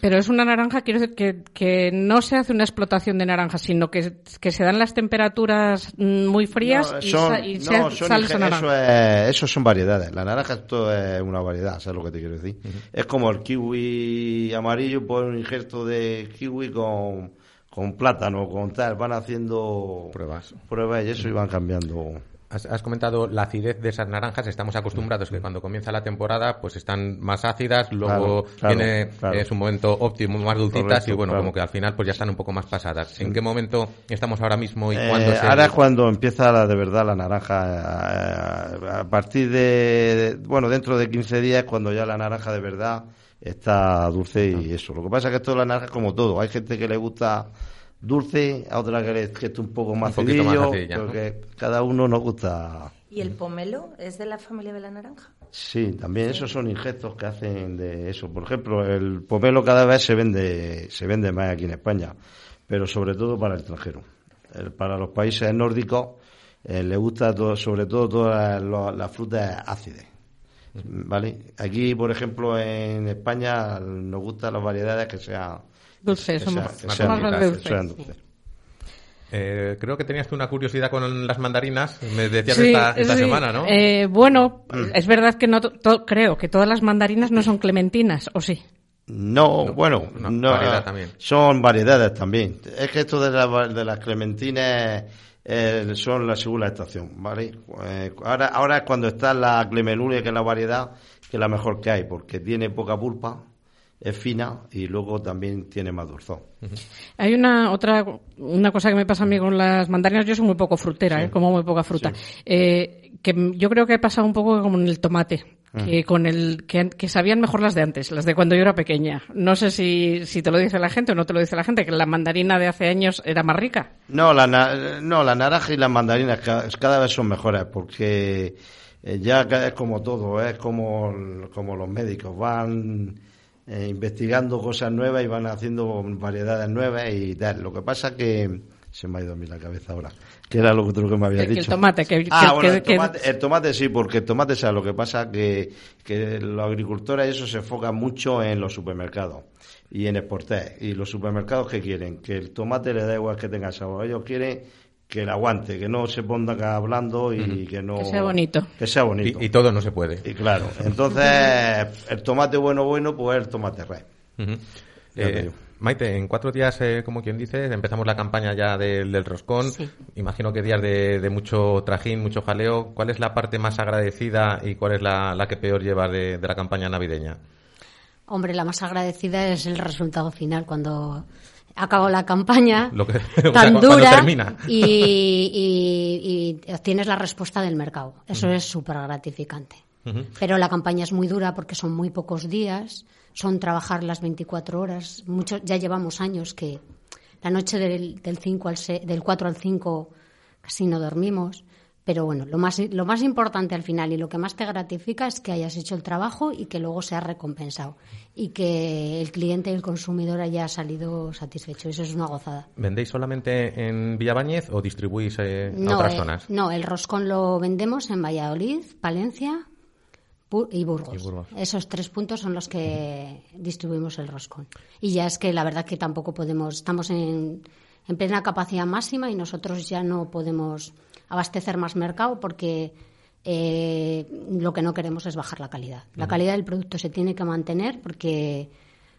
F: Pero es una naranja, quiero decir, que, que no se hace una explotación de naranja, sino que, que se dan las temperaturas mm, muy frías
H: No,
F: y, sa- y se-
H: no, son
F: naranja.
H: eso, es, eso son variedades. La naranja esto es una variedad, ¿sabes lo que te quiero decir? Es como el kiwi amarillo, pues un injerto de kiwi con, con plátano, con tal. Van haciendo
G: pruebas.
H: Pruebas y eso y van cambiando.
G: Has, has comentado la acidez de esas naranjas. Estamos acostumbrados que cuando comienza la temporada, pues están más ácidas, luego
H: Claro, claro,
G: tiene
H: claro.
G: eh, su momento óptimo, más dulcitas
H: Correcto,
G: y bueno, como que al final pues ya están un poco más pasadas. ¿En qué momento estamos ahora mismo y
H: Eh,
G: cuándo se...
H: Ahora es cuando empieza la, de verdad la naranja. eh, A partir de, bueno, dentro de 15 días es cuando ya la naranja de verdad está dulce y eso. Lo que pasa es que esto de la naranja es como todo. Hay gente que le gusta dulce, a otra que le que esté un poco más
G: Un
H: porque cada uno nos gusta.
J: ¿Y el pomelo es de la familia de la naranja?
H: Sí, también esos son injertos que hacen de eso. Por ejemplo, el pomelo cada vez se vende, se vende más aquí en España, pero sobre todo para el extranjero. El- para los países nórdicos eh, le gusta todo- sobre todo todas las, las frutas ácidas. ¿Vale? Aquí, por ejemplo, en España nos gustan las variedades que sean
F: Dulces, somos-
H: sean-
F: más dulces.
H: sean dulces.
G: Eh, creo que tenías tú una curiosidad con las mandarinas, me decías
F: Sí,
G: esta, esta
F: sí.
G: semana, ¿no?
F: Eh, bueno,
H: Mm.
F: es verdad que no to- to- creo que todas las mandarinas no son clementinas, ¿o sí?
H: No, bueno, no,
G: variedad también.
H: son variedades también. Es que esto de, la- de las clementines eh, son la segunda estación, ¿vale? Eh, ahora, ahora es cuando está la clemelulia, que es la variedad, que es la mejor que hay, porque tiene poca pulpa, es fina y luego también tiene más dulzor.
F: Hay una otra una cosa que me pasa a mí con las mandarinas. Yo soy muy poco frutera,
H: Sí.
F: ¿eh? como muy poca fruta. Eh, que yo creo que he pasado un poco como en el tomate. Que con el que, que sabían mejor las de antes, las de cuando yo era pequeña. No sé si, si te lo dice la gente o no te lo dice la gente, que la mandarina de hace años era más rica.
H: No, la, na- no, la naranja y las mandarinas ca- cada, vez son mejores porque eh, ya es como todo, es como, como los médicos, van eh, investigando cosas nuevas y van haciendo variedades nuevas y tal. Lo que pasa que se me ha ido a mí la cabeza ahora, que era lo otro que me había
F: Que- que
H: dicho.
F: el tomate, que-
H: ah,
F: que-
H: bueno,
F: que-
H: el,
F: que-
H: tomate, el tomate sí, porque el tomate, ¿sabes lo que pasa? Que, que los agricultores eso se enfocan mucho en los supermercados y en exportar. ¿Y los supermercados qué quieren? Que el tomate le da igual que tenga sabor. Ellos quieren que le aguante, que no se ponga hablando y que no...
F: Que sea bonito.
H: Que sea bonito.
G: Y, y todo no se puede.
H: Y claro, entonces el tomate bueno, bueno, pues el tomate red.
G: Eh. Maite, en cuatro días, eh, como quien dice, empezamos la campaña ya del, del roscón.
I: Sí.
G: Imagino que días de, de mucho trajín, mucho jaleo. ¿Cuál es la parte más agradecida y cuál es la, la que peor lleva de, de la campaña navideña?
I: Hombre, la más agradecida es el resultado final cuando acabó la campaña
G: Lo que- o sea,
I: tan dura
G: termina.
I: y, y- y obtienes la respuesta del mercado. Eso es súper gratificante. Pero la campaña es muy dura porque son muy pocos días, son trabajar las 24 horas. Mucho, ya llevamos años que la noche del, del, 5 al se- del 4 al 5 casi no dormimos. Pero bueno, lo más, lo más importante al final y lo que más te gratifica es que hayas hecho el trabajo y que luego seas recompensado. Y que el cliente y el consumidor haya salido satisfecho. Eso es una gozada.
G: ¿Vendéis solamente en Villabañez o distribuís eh, a otras
I: eh,
G: zonas?
I: no, el roscón lo vendemos en Valladolid, Palencia Bu- y Burgos.
G: Y Burgos.
I: Esos tres puntos son los que distribuimos el roscón. Y ya es que la verdad que tampoco podemos, estamos en, en plena capacidad máxima y nosotros ya no podemos abastecer más mercado porque eh, lo que no queremos es bajar la calidad. La calidad del producto se tiene que mantener porque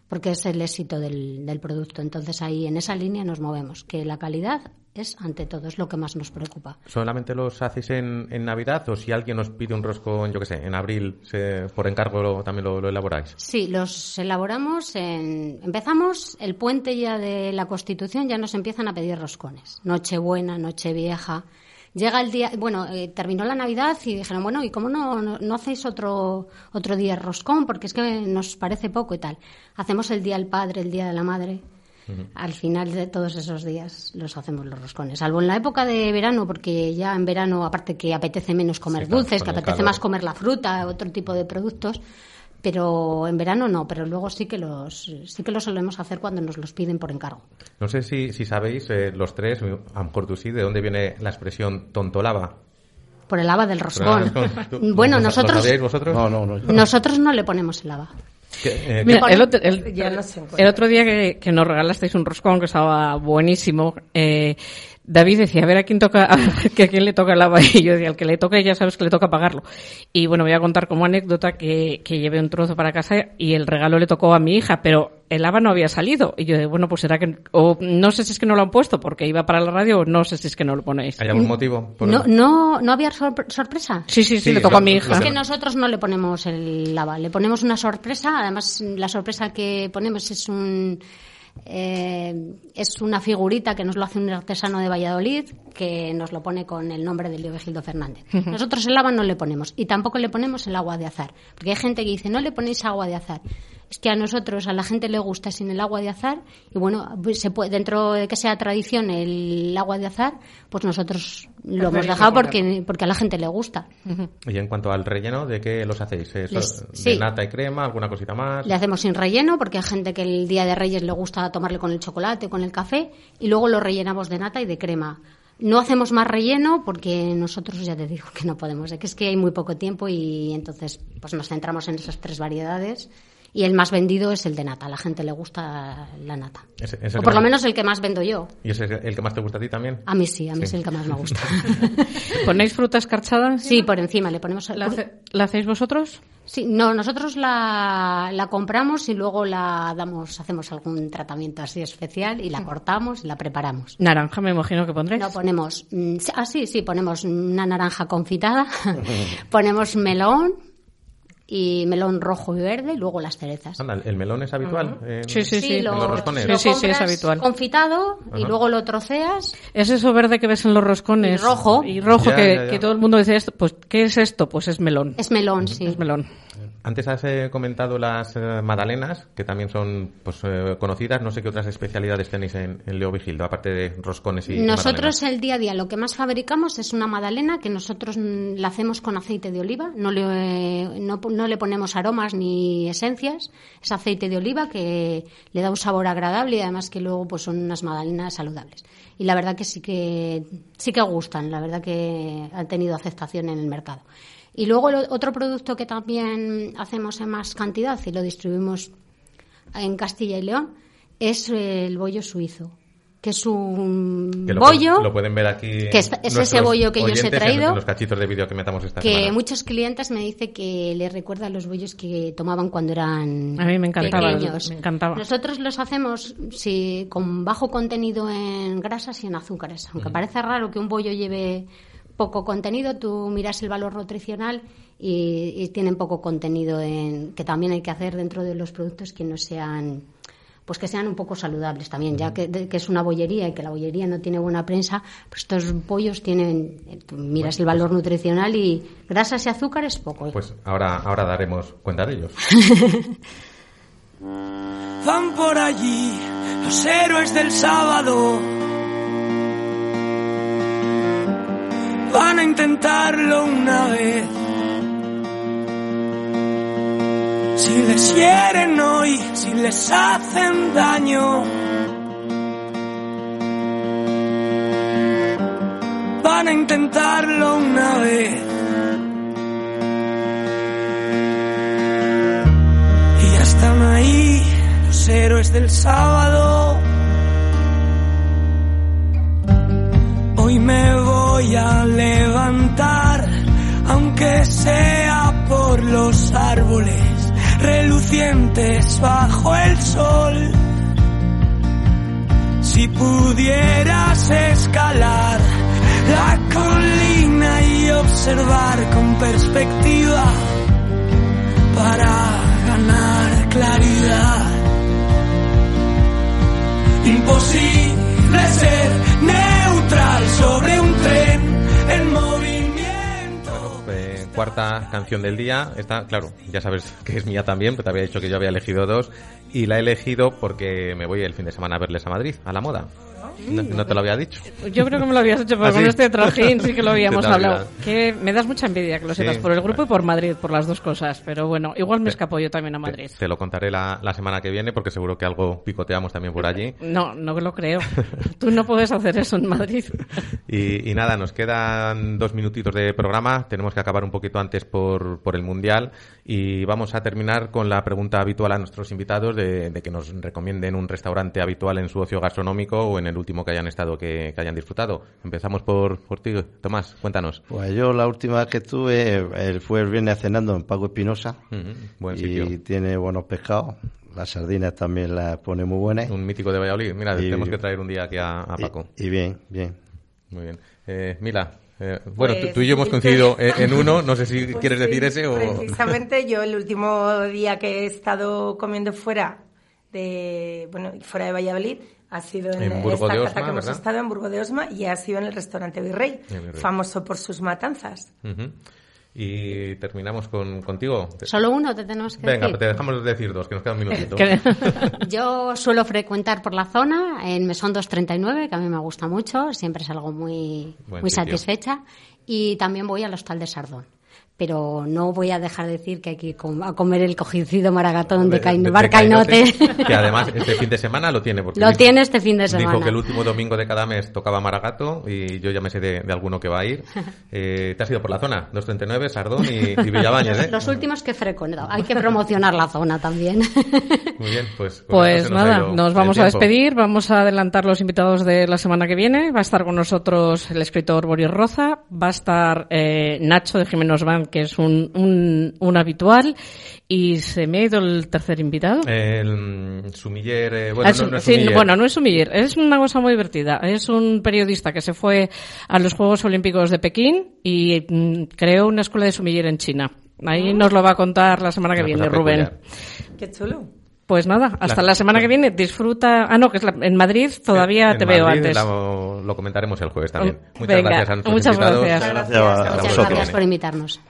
I: porque es el éxito del, del producto. Entonces ahí en esa línea nos movemos, que la calidad es ante todo, es lo que más nos preocupa.
G: ¿Solamente los hacéis en, en Navidad o si alguien os pide un roscón, yo qué sé, en abril, se- por encargo lo- también lo, lo elaboráis?
I: Sí, los elaboramos en... Empezamos el puente ya de la Constitución, ya nos empiezan a pedir roscones. Nochebuena, Nochevieja. Llega el día, bueno, eh, terminó la Navidad y dijeron, bueno, ¿y cómo no, no, no hacéis otro, otro día roscón? Porque es que nos parece poco y tal. Hacemos el Día del Padre, el Día de la Madre. Al final de todos esos días los hacemos los roscones. Salvo en la época de verano, porque ya en verano, aparte que apetece menos comer
G: Sí,
I: dulces, que apetece
G: calor.
I: más comer la fruta, otro tipo de productos, pero en verano no, pero luego sí que los sí que los solemos hacer cuando nos los piden por encargo.
G: No sé si, si sabéis, eh, los tres, a lo mejor tú sí, de dónde viene la expresión tontolaba.
I: Por el haba del roscón.
G: ¿Tú-
I: bueno,
G: lo- lo
I: nosotros
G: sabíais vosotros?
H: No, no, no.
I: nosotros no le ponemos el.
G: ¿Qué, eh,
F: Mira, otro, el otro día que, que nos regalasteis un roscón que estaba buenísimo, eh, David decía, a ver a quién toca, a ver que a quién le toca el agua. Y yo decía, al que le toque ya sabes que le toca pagarlo. Y bueno, voy a contar como anécdota que, que llevé un trozo para casa y el regalo le tocó a mi hija, pero el haba no había salido. Y yo, bueno, pues será que, o no sé si es que no lo han puesto porque iba para la radio o no sé si es que no lo ponéis.
G: ¿Hay algún motivo? por-
I: No, no, no había sorpre- sorpresa.
F: Sí, sí, sí,
G: Sí,
F: le tocó
G: lo-
F: a mi hija.
I: Es que nosotros no le ponemos el lava, le ponemos una sorpresa. Además, la sorpresa que ponemos es un eh, es una figurita que nos lo hace un artesano de Valladolid que nos lo pone con el nombre de Leovigildo Fernández. Nosotros el lava no le ponemos y tampoco le ponemos el agua de azar, porque hay gente que dice no le ponéis agua de azar. Es que a nosotros, a la gente le gusta sin el agua de azar y bueno, pues se puede, dentro de que sea tradición el agua de azar, pues nosotros lo hemos
F: Preferimos
I: dejado porque, porque a la gente le gusta.
G: Y en cuanto al relleno, ¿de qué los hacéis? ¿Eso
I: Les-
G: ¿De
I: sí.
G: nata y crema? ¿Alguna cosita más?
I: Le hacemos sin relleno porque hay gente que el día de Reyes le gusta tomarle con el chocolate, con el café y luego lo rellenamos de nata y de crema. No hacemos más relleno porque nosotros ya te digo que no podemos, es que es que hay muy poco tiempo y entonces pues nos centramos en esas tres variedades Y el más vendido es el de nata. A la gente le gusta la nata.
G: Ese- ese
I: O por lo
G: más-
I: menos el que más vendo yo.
G: ¿Y ese es el que más te gusta a ti también?
I: A mí sí, a mí
G: Sí.
I: es el que más me gusta.
F: ¿Ponéis fruta escarchada?
I: Sí, por encima le ponemos.
F: ¿La, hace- ¿la hacéis vosotros?
I: Sí, no, nosotros la, la compramos y luego la damos, hacemos algún tratamiento así especial y la cortamos y la preparamos.
F: Naranja, me imagino que pondréis.
I: No ponemos, mm, ah, sí, sí, ponemos una naranja confitada, ponemos melón y melón rojo y verde y luego las cerezas.
G: Anda, ¿el melón es habitual? en-
F: Sí, sí, sí.
I: lo,
G: los roscones?
I: lo
F: Sí, sí, sí, es habitual.
I: confitado y luego lo troceas.
F: Es eso verde que ves en los roscones.
I: Y rojo.
F: Y rojo
G: Ya,
F: que,
G: ya, ya.
F: que todo el mundo dice esto. Pues, ¿qué es esto? Pues es melón.
I: Es melón, sí.
F: Es melón.
G: Antes has eh, comentado las eh, magdalenas, que también son pues, eh, conocidas. No sé qué otras especialidades tenéis en, Leo Vigildo, aparte de roscones y
I: Nosotros el día a día lo que más fabricamos es una magdalena que nosotros mm, la hacemos con aceite de oliva, no le, no, no le ponemos aromas ni esencias, es aceite de oliva que le da un sabor agradable y además que luego pues son unas magdalenas saludables. Y la verdad que sí que sí que gustan, la verdad que han tenido aceptación en el mercado. Y luego el otro producto que también hacemos en más cantidad y lo distribuimos en Castilla y León es el bollo suizo, que es un
G: Que lo,
I: bollo
G: lo pueden ver aquí.
I: que es- es ese bollo que yo os he traído,
G: En los cachitos de vídeo que metamos esta
I: que
G: semana.
I: muchos clientes me dicen que les recuerda a los bollos que tomaban cuando eran
F: A mí me encantaba,
I: pequeños.
F: me encantaba.
I: Nosotros los hacemos sí, con bajo contenido en grasas y en azúcares. Aunque parece raro que un bollo lleve poco contenido, tú miras el valor nutricional y, y tienen poco contenido en que también hay que hacer dentro de los productos que no sean pues que sean un poco saludables también, ya que, de- que es una bollería y que la bollería no tiene buena prensa, pues estos pollos tienen, eh, tú miras el valor nutricional y grasas y azúcares poco.
G: Pues ahora, ahora daremos cuenta de ellos.
C: Van por allí los héroes del sábado. Van a intentarlo una vez. Si les hieren hoy, si les hacen daño. Van a intentarlo una vez. Y ya están ahí los héroes del sábado. Hoy me voy a levantar, aunque sea por los árboles relucientes bajo el sol. Si pudieras escalar la colina y observar con perspectiva para ganar claridad. Imposible ser sobre un tren en movimiento.
G: Eh, cuarta canción del día. Esta, claro, ya sabes que es mía también, pero te había dicho que yo había elegido dos. Y la he elegido porque me voy el fin de semana a verles a Madrid, a la moda. No, no te lo había dicho.
F: Yo creo que me lo habías hecho, pero
G: ¿Ah,
F: con
G: sí?
F: este trajín sí que lo habíamos hablado. Que me das mucha envidia que lo
G: Sí.
F: sepas por el grupo y por Madrid, por las dos cosas. Pero bueno, igual me escapo yo también a Madrid.
G: Te, te lo contaré la, la semana que viene porque seguro que algo picoteamos también por allí.
F: No, no lo creo. Tú no puedes hacer eso en Madrid.
G: Y, y nada, nos quedan dos minutitos de programa. Tenemos que acabar un poquito antes por, por el Mundial. Y vamos a terminar con la pregunta habitual a nuestros invitados de, de que nos recomienden un restaurante habitual en su ocio gastronómico o en el último que hayan estado, que, que hayan disfrutado. Empezamos por, por ti, Tomás, cuéntanos.
H: Pues yo la última vez que estuve eh, fue el viernes cenando en Pago Espinosa.
G: Ujú, buen
H: y
G: sitio.
H: tiene buenos pescados. Las sardinas también las pone muy buenas.
G: Un mítico de Valladolid. Mira,
H: Y-
G: tenemos que traer un día aquí a, a Paco.
H: Y, y bien, bien.
G: Muy bien. Eh, Mila, eh, bueno, tú-
J: Pues,
G: tú y yo hemos coincidido en, en uno. No sé si
J: Pues
G: quieres
J: sí,
G: decir ese o...
J: Precisamente yo el último día que he estado comiendo fuera de, bueno, fuera de Valladolid ha sido en,
G: En Burgo
J: esta
G: de Osma,
J: que hemos estado en Burgo de Osma y ha sido en el restaurante Virrey,
G: El Virrey.
J: famoso por sus matanzas.
G: Ujú. Y terminamos con, contigo.
I: Solo uno te tenemos que
G: Venga,
I: decir.
G: te dejamos decir dos, que nos queda un minutito.
I: Yo suelo frecuentar por la zona en Mesón 239, que a mí me gusta mucho, siempre es algo muy,
G: Buen
I: muy
G: sitio.
I: satisfecha, y también voy al Hostal de Sardón. Pero no voy a dejar de decir que hay que ir com- a comer el cocido maragatón de,
G: De- de- de
I: Bar Cainote.
G: Que además este fin de semana lo tiene. Porque
I: Lo
G: dijo-
I: tiene este fin de semana.
G: Dijo que el último domingo de cada mes tocaba Maragato y yo ya me sé de, de alguno que va a ir. Eh, te has ido por la zona, 239, Sardón y, y Villabañez, ¿eh?
I: Los últimos que frecuento. Hay que promocionar la zona también.
G: Muy bien, pues...
F: Pues
G: nos ha
F: nada, nos
G: el
F: vamos a despedir, vamos a adelantar los invitados de la semana que viene. Va a estar con nosotros el escritor Boris Roza, va a estar eh, Nacho de Jiménez Van, que es un, un, un habitual, y se me ha ido el tercer invitado.
G: El mm, sumiller... eh, bueno,
F: Ah,
G: no, no es
F: sí,
G: sumiller.
F: bueno, no es sumiller, es una cosa muy divertida. Es un periodista que se fue a los Juegos Olímpicos de Pekín y mm, creó una escuela de sumiller en China. Ahí nos lo va a contar la semana que
G: Una
F: viene, Rubén.
J: Qué chulo.
F: Pues nada, hasta
G: La-
F: la, semana que viene. Disfruta. Ah, no, que es la- en Madrid todavía
G: En
F: te veo
G: Madrid
F: antes.
G: Lo, lo comentaremos el jueves también.
F: Oh,
G: Muchas
F: venga,
G: gracias a nuestros
F: muchas
G: invitados.
F: gracias.
H: Gracias
G: la
I: Muchas gracias
G: viene.
I: por invitarnos.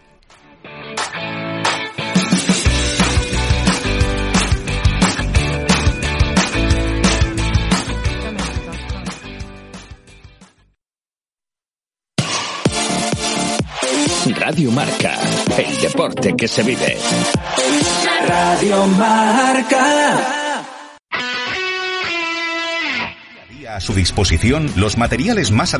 B: Radio Marca, el deporte que se vive.
C: Radio Marca.
M: A su disposición los materiales más